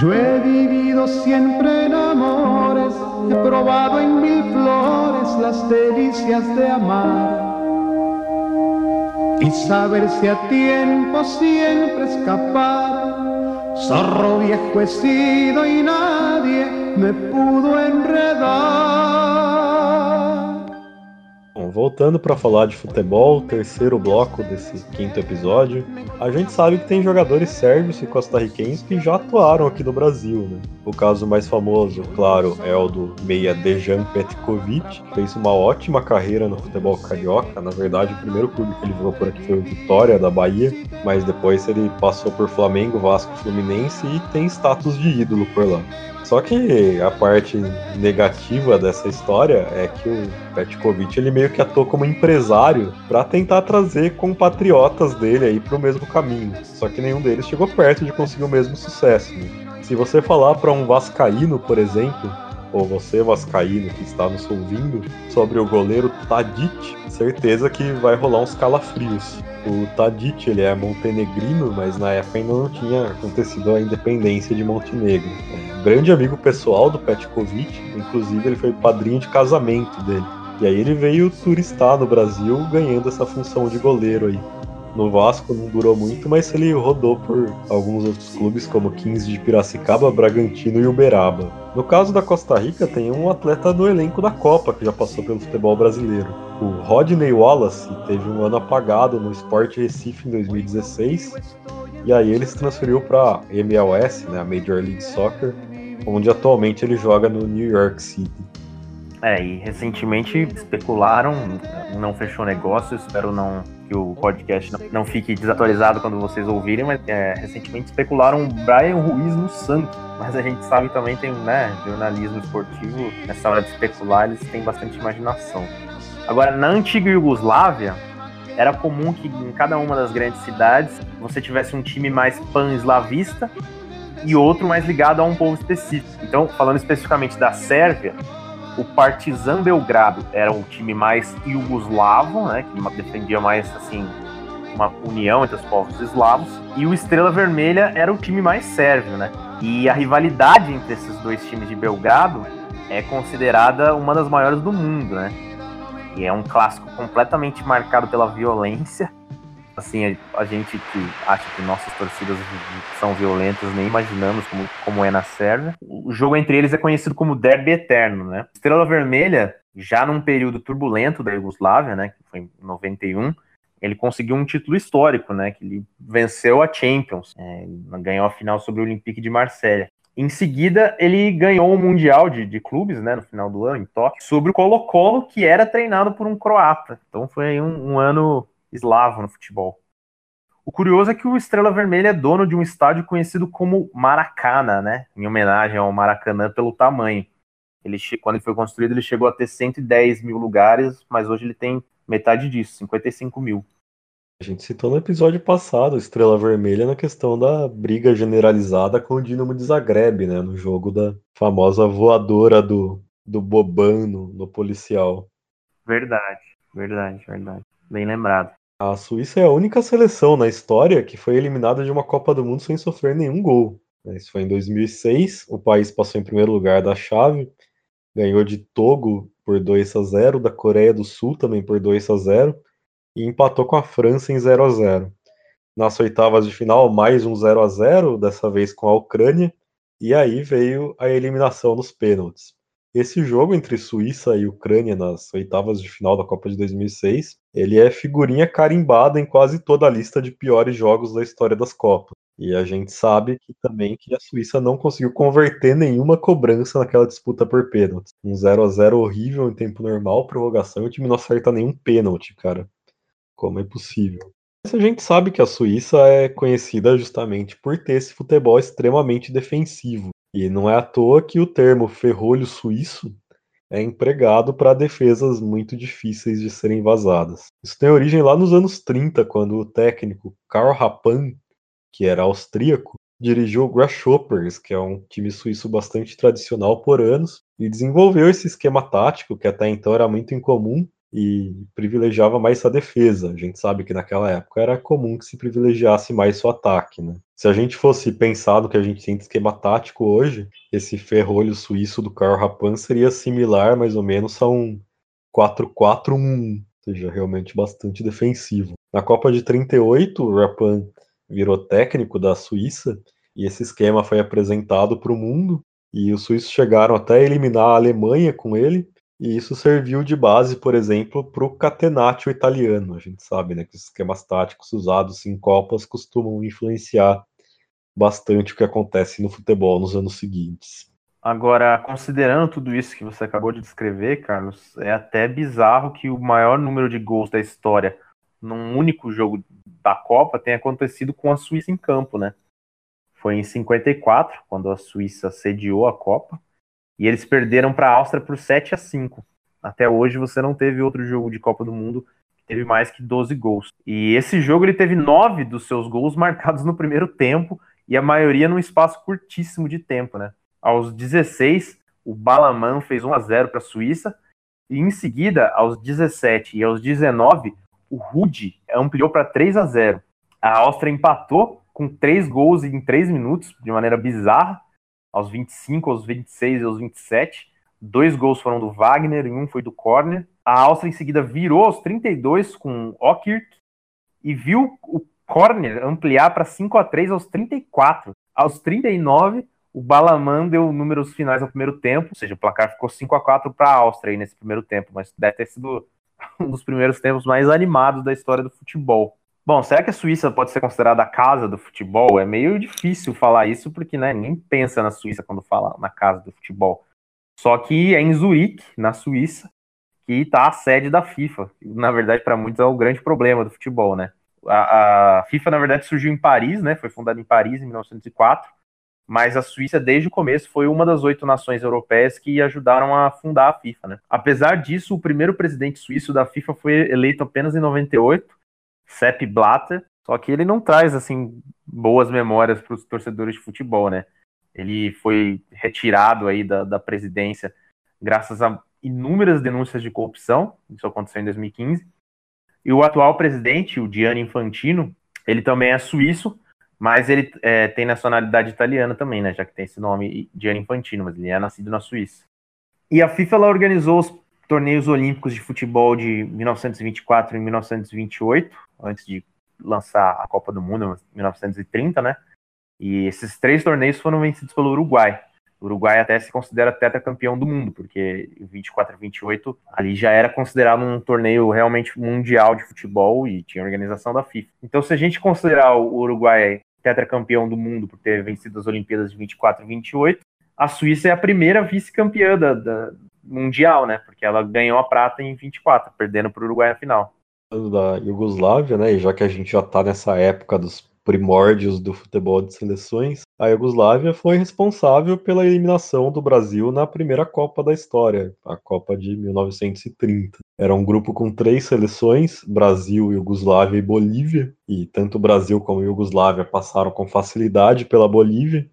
Yo he vivido siempre en amores, he probado en mil flores las delicias de amar y saber si a tiempo siempre escapar Zorro viejo he sido y nadie me pudo enredar. Voltando para falar de futebol, terceiro bloco desse quinto episódio, a gente sabe que tem jogadores sérvios e costarriquenhos que já atuaram aqui no Brasil, né? O caso mais famoso, claro, é o do meia Dejan Petkovic, que fez uma ótima carreira no futebol carioca. Na verdade, o primeiro clube que ele jogou por aqui foi o Vitória da Bahia, mas depois ele passou por Flamengo, Vasco, Fluminense e tem status de ídolo por lá. Só que a parte negativa dessa história é que o Petkovic ele meio que atuou como empresário para tentar trazer compatriotas dele aí para o mesmo caminho. Só que nenhum deles chegou perto de conseguir o mesmo sucesso. Né? Se você falar para um vascaíno, por exemplo, ou você vascaíno que está nos ouvindo, sobre o goleiro Tadic, certeza que vai rolar uns calafrios. O Tadic ele é montenegrino, mas na época ainda não tinha acontecido a independência de Montenegro. É grande amigo pessoal do Petkovic, inclusive ele foi padrinho de casamento dele. E aí ele veio turistar no Brasil ganhando essa função de goleiro aí. No Vasco não durou muito, mas ele rodou por alguns outros clubes como 15 de Piracicaba, Bragantino e Uberaba. No caso da Costa Rica, tem um atleta do elenco da Copa que já passou pelo futebol brasileiro. O Rodney Wallace teve um ano apagado no Sport Recife em 2016, e aí ele se transferiu para MLS, né, a Major League Soccer, onde atualmente ele joga no New York City. É, e recentemente especularam, não fechou negócio, espero não que o podcast não, não fique desatualizado quando vocês ouvirem, mas é, recentemente especularam o Brian Ruiz no Santos. Mas a gente sabe também tem, né, jornalismo esportivo, nessa hora de especular, eles têm bastante imaginação. Agora, na antiga Iugoslávia, era comum que em cada uma das grandes cidades você tivesse um time mais pan-eslavista e outro mais ligado a um povo específico. Então, falando especificamente da Sérvia, o Partizan Belgrado era um time mais iugoslavo, né, que defendia mais assim uma união entre os povos eslavos, e o Estrela Vermelha era o time mais sérvio, né? E a rivalidade entre esses dois times de Belgrado é considerada uma das maiores do mundo, né? E é um clássico completamente marcado pela violência assim, a, gente que acha que nossas torcidas são violentas, nem imaginamos como, como é na Sérvia. O jogo entre eles é conhecido como Derby Eterno, né? Estrela Vermelha, já num período turbulento da Iugoslávia, né, que foi em 91, ele conseguiu um título histórico, né, que ele venceu a Champions, é, ganhou a final sobre o Olympique de Marselha. Em seguida, ele ganhou o um Mundial de, de Clubes, né, no final do ano, em Tóquio, sobre o Colo-Colo, que era treinado por um croata. Então foi um, um ano eslavo no futebol. O curioso é que o Estrela Vermelha é dono de um estádio conhecido como Maracana, né? Em homenagem ao Maracanã pelo tamanho. Ele, quando ele foi construído, ele chegou a ter 110 mil lugares, mas hoje ele tem metade disso, 55 mil. A gente citou no episódio passado Estrela Vermelha na questão da briga generalizada com o Dinamo de Zagreb, né? No jogo da famosa voadora do, do Bobano no policial. Verdade, verdade, verdade. Bem lembrado. A Suíça é a única seleção na história que foi eliminada de uma Copa do Mundo sem sofrer nenhum gol. Isso foi em 2006. O país passou em primeiro lugar da chave, ganhou de Togo por 2 a 0, da Coreia do Sul também por 2 a 0 e empatou com a França em 0 a 0. Nas oitavas de final, mais um 0 a 0, dessa vez com a Ucrânia, e aí veio a eliminação nos pênaltis. Esse jogo entre Suíça e Ucrânia nas oitavas de final da Copa de 2006, ele é figurinha carimbada em quase toda a lista de piores jogos da história das Copas. E a gente sabe que também que a Suíça não conseguiu converter nenhuma cobrança naquela disputa por pênaltis. Um 0 a 0 horrível em tempo normal, prorrogação, e o time não acerta nenhum pênalti, cara. Como é possível? Mas a gente sabe que a Suíça é conhecida justamente por ter esse futebol extremamente defensivo. E não é à toa que o termo ferrolho suíço é empregado para defesas muito difíceis de serem vazadas. Isso tem origem lá nos anos 30, quando o técnico Karl Rappan, que era austríaco, dirigiu o Grasshoppers, que é um time suíço bastante tradicional por anos, e desenvolveu esse esquema tático que até então era muito incomum, e privilegiava mais sua defesa. A gente sabe que naquela época era comum que se privilegiasse mais seu ataque, né? Se a gente fosse pensar no que a gente tem de esquema tático hoje, esse ferrolho suíço do Karl Rappan seria similar mais ou menos a um 4-4-1, ou seja, realmente bastante defensivo. Na Copa de 38, o Rappan virou técnico da Suíça e esse esquema foi apresentado para o mundo e os suíços chegaram até a eliminar a Alemanha com ele, e isso serviu de base, por exemplo, para o catenaccio italiano. A gente sabe né, que os esquemas táticos usados em Copas costumam influenciar bastante o que acontece no futebol nos anos seguintes. Agora, considerando tudo isso que você acabou de descrever, Carlos, é até bizarro que o maior número de gols da história num único jogo da Copa tenha acontecido com a Suíça em campo, né? Foi em 54, quando a Suíça sediou a Copa, e eles perderam para a Áustria por 7 a 5. Até hoje você não teve outro jogo de Copa do Mundo que teve mais que 12 gols. E esse jogo ele teve nove dos seus gols [laughs] marcados no primeiro tempo e a maioria num espaço curtíssimo de tempo, né? Aos 16, o Balaman fez 1 a 0 para a Suíça e em seguida, aos 17 e aos 19, o Rude ampliou para 3 a 0. A Áustria empatou com três gols em três minutos, de maneira bizarra aos 25, aos 26 e aos 27. Dois gols foram do Wagner e um foi do Corner. A Áustria em seguida virou aos 32 com Okirk e viu o Corner ampliar para 5 a 3 aos 34. Aos 39, o Balaman deu números finais ao primeiro tempo, ou seja, o placar ficou 5 a 4 para a Áustria aí nesse primeiro tempo, mas deve ter sido [laughs] um dos primeiros tempos mais animados da história do futebol. Bom, será que a Suíça pode ser considerada a casa do futebol? É meio difícil falar isso, porque né, ninguém pensa na Suíça quando fala na casa do futebol. Só que é em Zurique, na Suíça, que está a sede da FIFA. Na verdade, para muitos é o grande problema do futebol, né? A, a, FIFA, na verdade, surgiu em Paris, né? Foi fundada em Paris em 1904, mas a Suíça, desde o começo, foi uma das oito nações europeias que ajudaram a fundar a FIFA, né? Apesar disso, o primeiro presidente suíço da FIFA foi eleito apenas em 98, Sepp Blatter, só que ele não traz assim boas memórias para os torcedores de futebol, né? Ele foi retirado aí da, da presidência graças a inúmeras denúncias de corrupção, isso aconteceu em 2015. E o atual presidente, o Gianni Infantino, ele também é suíço, mas ele é, tem nacionalidade italiana também, né? Já que tem esse nome Gianni Infantino, mas ele é nascido na Suíça. E a FIFA ela organizou os torneios olímpicos de futebol de 1924 e 1928, antes de lançar a Copa do Mundo em 1930, né? E esses três torneios foram vencidos pelo Uruguai. O Uruguai até se considera tetracampeão do mundo, porque 24 e 28 ali já era considerado um torneio realmente mundial de futebol e tinha organização da FIFA. Então, se a gente considerar o Uruguai tetracampeão do mundo por ter vencido as Olimpíadas de 24 e 28, a Suíça é a primeira vice-campeã da, da, mundial, né? Porque ela ganhou a prata em 24, perdendo para o Uruguai na final. Da Iugoslávia, né? E já que a gente já está nessa época dos primórdios do futebol de seleções, a Iugoslávia foi responsável pela eliminação do Brasil na primeira Copa da história, a Copa de 1930. Era um grupo com três seleções, Brasil, Iugoslávia e Bolívia, e tanto o Brasil como a Iugoslávia passaram com facilidade pela Bolívia,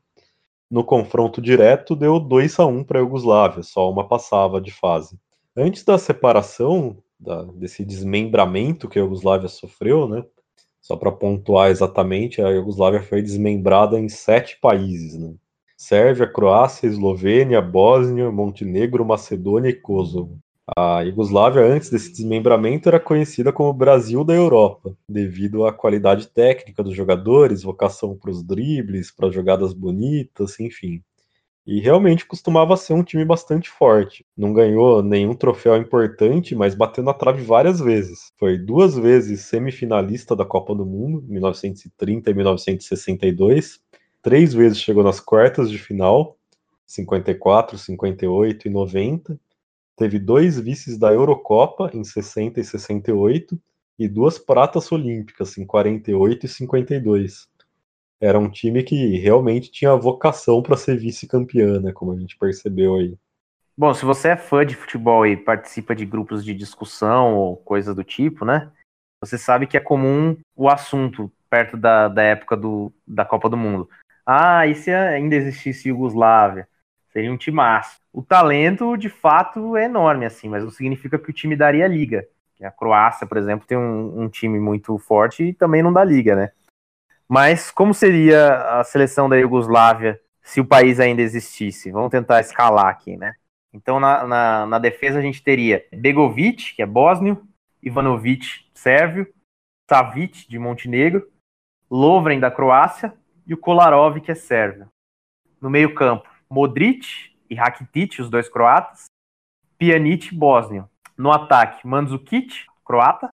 no confronto direto deu 2 a 1 para a Iugoslávia, só uma passava de fase. Antes da separação, da, desse desmembramento que a Iugoslávia sofreu, né? Só para pontuar exatamente, a Iugoslávia foi desmembrada em sete países, né? Sérvia, Croácia, Eslovênia, Bósnia, Montenegro, Macedônia e Kosovo. A Iugoslávia, antes desse desmembramento, era conhecida como Brasil da Europa, devido à qualidade técnica dos jogadores, vocação para os dribles, para jogadas bonitas, enfim. E realmente costumava ser um time bastante forte. Não ganhou nenhum troféu importante, mas bateu na trave várias vezes. Foi duas vezes semifinalista da Copa do Mundo, 1930 e 1962. Três vezes chegou nas quartas de final, 54, 58 e 90. Teve dois vices da Eurocopa, em 60 e 68, e duas pratas olímpicas, em 48 e 52 era um time que realmente tinha vocação para ser vice-campeã, né, como a gente percebeu aí. Bom, se você é fã de futebol e participa de grupos de discussão ou coisa do tipo, né? Você sabe que é comum o assunto perto da, da época do, da Copa do Mundo. Ah, e se ainda existisse Yugoslávia? Seria um timaço. O talento, de fato, é enorme, assim, mas não significa que o time daria liga. A Croácia, por exemplo, tem um, um time muito forte e também não dá liga, né? Mas como seria a seleção da Iugoslávia se o país ainda existisse? Vamos tentar escalar aqui, né? Então, na, na, na defesa, a gente teria Begovic, que é bósnio, Ivanovic, sérvio, Savic, de Montenegro, Lovren, da Croácia, e o Kolarov, que é sérvio. No meio-campo, Modric e Rakitic, os dois croatas, Pjanic, bósnio. No ataque, Mandzukic, croata,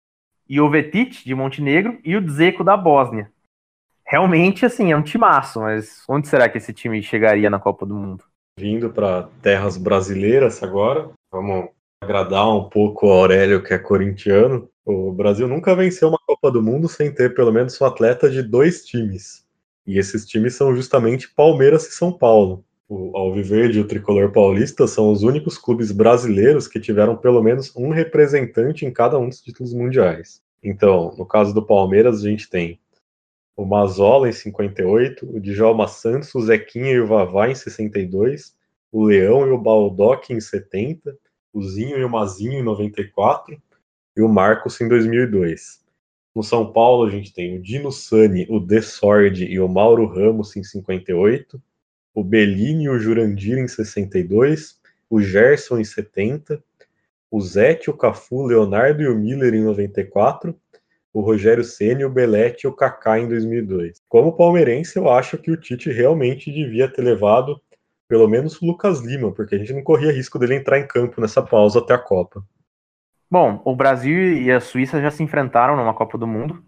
Jovetic, de Montenegro, e o Dzeko, da Bósnia realmente, assim, é um timaço, mas onde será que esse time chegaria na Copa do Mundo? Vindo para terras brasileiras agora, vamos agradar um pouco o Aurélio, que é corintiano. O Brasil nunca venceu uma Copa do Mundo sem ter pelo menos um atleta de dois times. E esses times são justamente Palmeiras e São Paulo. O Alviverde e o Tricolor Paulista são os únicos clubes brasileiros que tiveram pelo menos um representante em cada um dos títulos mundiais. Então, no caso do Palmeiras, a gente tem o Mazola em 58, o Djalma Santos, o Zequinha e o Vavá em 62, o Leão e o Baldock em 70, o Zinho e o Mazinho em 94 e o Marcos em 2002. No São Paulo a gente tem o Dino Sani, o De Sordi e o Mauro Ramos em 58, o Bellini e o Jurandir em 62, o Gerson em 70, o Zete, o Cafu, o Leonardo e o Miller em 94 o Rogério Ceni, o Belete e o Kaká em 2002. Como palmeirense, eu acho que o Tite realmente devia ter levado pelo menos o Lucas Lima, porque a gente não corria risco dele entrar em campo nessa pausa até a Copa. Bom, o Brasil e a Suíça já se enfrentaram numa Copa do Mundo,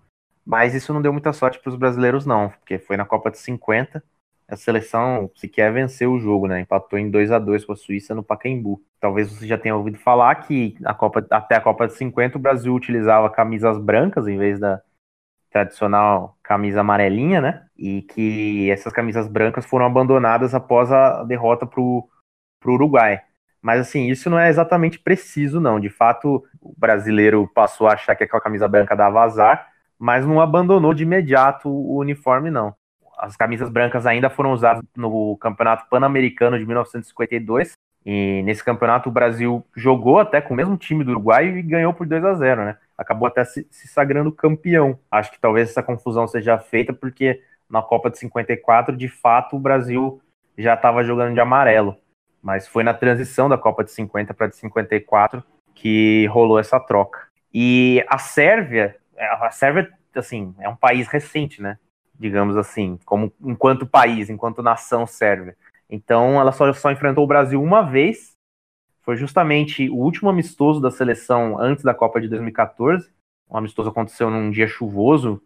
mas isso não deu muita sorte para os brasileiros não, porque foi na Copa de 50 a seleção sequer venceu o jogo, né? Empatou em 2 a 2 com a Suíça no Pacaembu. Talvez você já tenha ouvido falar que a Copa, até a Copa de 50 o Brasil utilizava camisas brancas em vez da tradicional camisa amarelinha, né? E que essas camisas brancas foram abandonadas após a derrota para o Uruguai. Mas assim, isso não é exatamente preciso, não. De fato, o brasileiro passou a achar que aquela camisa branca dava azar, mas não abandonou de imediato o uniforme, não. As camisas brancas ainda foram usadas no Campeonato Pan-Americano de 1952. E nesse campeonato o Brasil jogou até com o mesmo time do Uruguai e ganhou por 2 a 0 né? Acabou até se, se sagrando campeão. Acho que talvez essa confusão seja feita porque na Copa de 54, de fato, o Brasil já estava jogando de amarelo. Mas foi na transição da Copa de 50 para de 54 que rolou essa troca. E a Sérvia, a Sérvia, assim, é um país recente, né? Digamos assim, como enquanto país, enquanto nação sérvia. Então ela só, só enfrentou o Brasil uma vez, foi justamente o último amistoso da seleção antes da Copa de 2014. O amistoso aconteceu num dia chuvoso,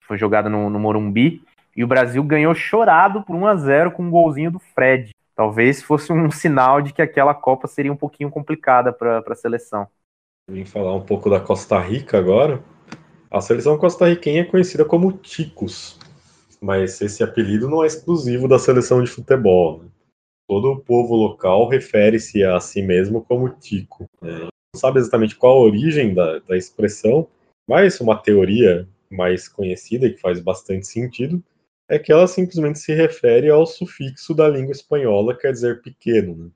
foi jogado no, no Morumbi, e o Brasil ganhou chorado por 1 a 0 com um golzinho do Fred. Talvez fosse um sinal de que aquela Copa seria um pouquinho complicada para a seleção. Vim falar um pouco da Costa Rica agora. A seleção costarriquenha é conhecida como Ticos mas esse apelido não é exclusivo da seleção de futebol. Né? Todo o povo local refere-se a si mesmo como Tico. Né? Não sabe exatamente qual a origem da, da expressão, mas uma teoria mais conhecida e que faz bastante sentido é que ela simplesmente se refere ao sufixo da língua espanhola, quer dizer pequeno. Né?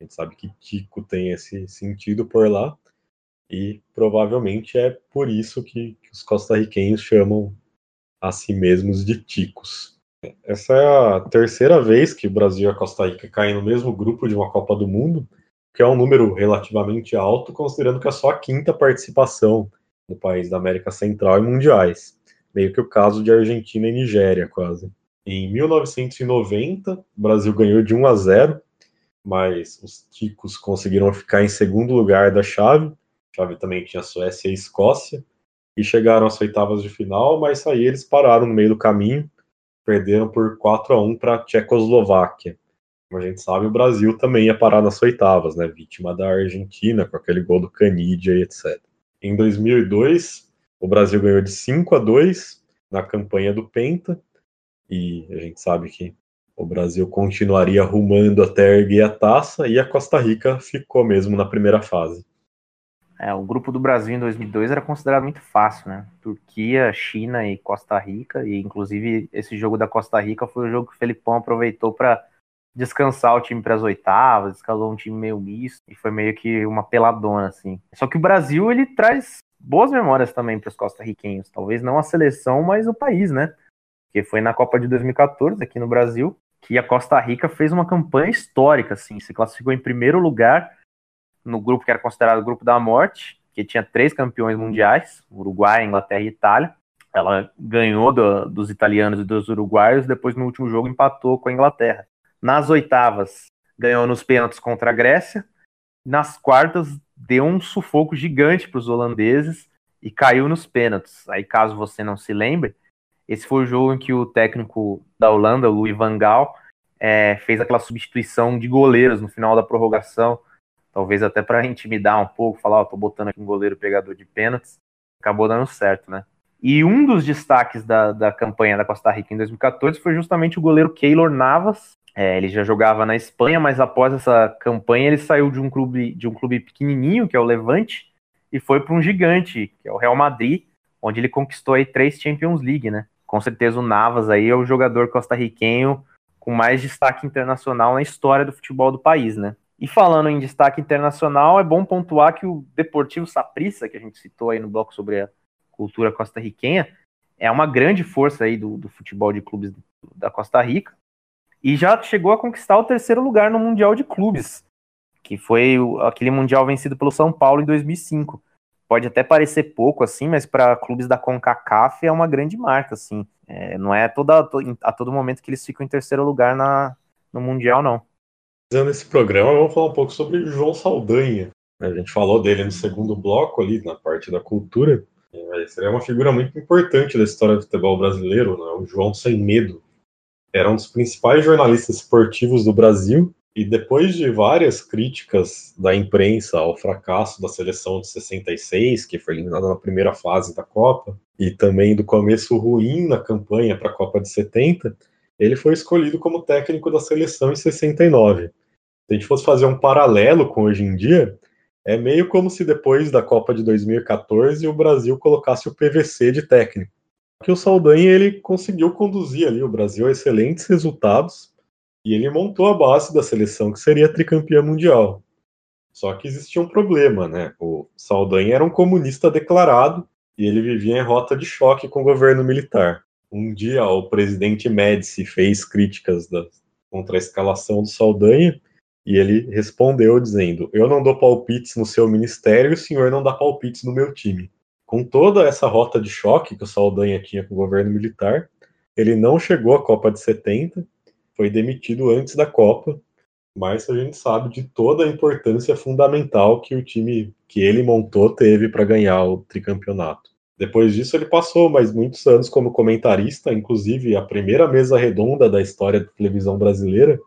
A gente sabe que Tico tem esse sentido por lá, e provavelmente é por isso que, que os costarriquenhos chamam a si mesmos de ticos. Essa é a terceira vez que o Brasil e a Costa Rica caem no mesmo grupo de uma Copa do Mundo, que é um número relativamente alto, considerando que é só a quinta participação no país da América Central em mundiais. Meio que o caso de Argentina e Nigéria, quase. Em 1990, o Brasil ganhou de 1 a 0, mas os ticos conseguiram ficar em segundo lugar da chave. A chave também tinha Suécia e Escócia e chegaram às oitavas de final, mas aí eles pararam no meio do caminho, perderam por 4 a 1 para a Tchecoslováquia. Como a gente sabe, o Brasil também ia parar nas oitavas, né? Vítima da Argentina, com aquele gol do Canidia e etc. Em 2002, o Brasil ganhou de 5 a 2 na campanha do Penta, e a gente sabe que o Brasil continuaria rumando até erguer a taça, e a Costa Rica ficou mesmo na primeira fase. É, o grupo do Brasil em 2002 era considerado muito fácil, né? Turquia, China e Costa Rica, e inclusive esse jogo da Costa Rica foi o jogo que o Felipão aproveitou para descansar o time para as oitavas, escalou um time meio misto e foi meio que uma peladona assim. Só que o Brasil ele traz boas memórias também para os costarriquenhos, talvez não a seleção, mas o país, né? Que foi na Copa de 2014 aqui no Brasil, que a Costa Rica fez uma campanha histórica assim, se classificou em primeiro lugar no grupo que era considerado o grupo da morte, que tinha três campeões mundiais, Uruguai, Inglaterra e Itália. Ela ganhou do, dos italianos e dos uruguaios, depois no último jogo empatou com a Inglaterra. Nas oitavas, ganhou nos pênaltis contra a Grécia. Nas quartas, deu um sufoco gigante para os holandeses e caiu nos pênaltis. Aí, caso você não se lembre, esse foi o jogo em que o técnico da Holanda, o Louis van Gaal, é, fez aquela substituição de goleiros no final da prorrogação talvez até para intimidar um pouco, falar, ó, oh, tô botando aqui um goleiro pegador de pênaltis, acabou dando certo, né? E um dos destaques da, da campanha da Costa Rica em 2014 foi justamente o goleiro Keylor Navas. É, ele já jogava na Espanha, mas após essa campanha ele saiu de um clube de um clube pequenininho, que é o Levante, e foi para um gigante, que é o Real Madrid, onde ele conquistou aí três Champions League, né? Com certeza o Navas aí é o jogador costarriquenho com mais destaque internacional na história do futebol do país, né? E falando em destaque internacional, é bom pontuar que o Deportivo Saprissa, que a gente citou aí no bloco sobre a cultura costarriquenha, é uma grande força aí do, do futebol de clubes da Costa Rica e já chegou a conquistar o terceiro lugar no Mundial de Clubes, que foi aquele Mundial vencido pelo São Paulo em 2005. Pode até parecer pouco assim, mas para clubes da CONCACAF é uma grande marca, assim. É, não é toda, a todo momento que eles ficam em terceiro lugar na, no Mundial, não esse programa, vamos falar um pouco sobre João Saldanha. A gente falou dele no segundo bloco ali, na parte da cultura. Ele é uma figura muito importante da história do futebol brasileiro, né? o João Sem Medo. Era um dos principais jornalistas esportivos do Brasil e depois de várias críticas da imprensa ao fracasso da seleção de 66, que foi eliminada na primeira fase da Copa, e também do começo ruim na campanha para a Copa de 70, ele foi escolhido como técnico da seleção em 69. Se a gente fosse fazer um paralelo com hoje em dia, é meio como se depois da Copa de 2014 o Brasil colocasse o PVC de técnico. Que o Saldanha ele conseguiu conduzir ali o Brasil a excelentes resultados e ele montou a base da seleção que seria tricampeã mundial. Só que existia um problema, né? O Saldanha era um comunista declarado e ele vivia em rota de choque com o governo militar um dia o presidente Médici fez críticas da, contra a escalação do Saldanha e ele respondeu dizendo: Eu não dou palpites no seu ministério e o senhor não dá palpites no meu time. Com toda essa rota de choque que o Saldanha tinha com o governo militar, ele não chegou à Copa de 70, foi demitido antes da Copa, mas a gente sabe de toda a importância fundamental que o time que ele montou teve para ganhar o tricampeonato. Depois disso, ele passou mais muitos anos como comentarista, inclusive a primeira mesa redonda da história da televisão brasileira,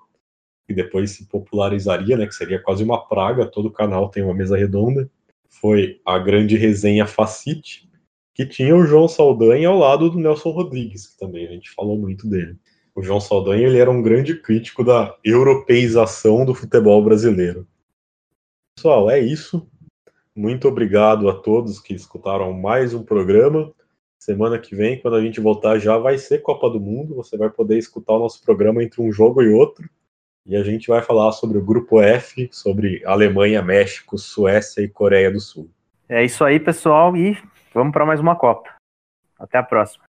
que depois se popularizaria, né, que seria quase uma praga, todo canal tem uma mesa redonda. Foi a grande resenha Facite, que tinha o João Saldanha ao lado do Nelson Rodrigues, que também a gente falou muito dele. O João Saldanha ele era um grande crítico da europeização do futebol brasileiro. Pessoal, é isso. Muito obrigado a todos que escutaram mais um programa. Semana que vem, quando a gente voltar, já vai ser Copa do Mundo. Você vai poder escutar o nosso programa entre um jogo e outro. E a gente vai falar sobre o grupo F, sobre Alemanha, México, Suécia e Coreia do Sul. É isso aí, pessoal, e vamos para mais uma Copa. Até a próxima.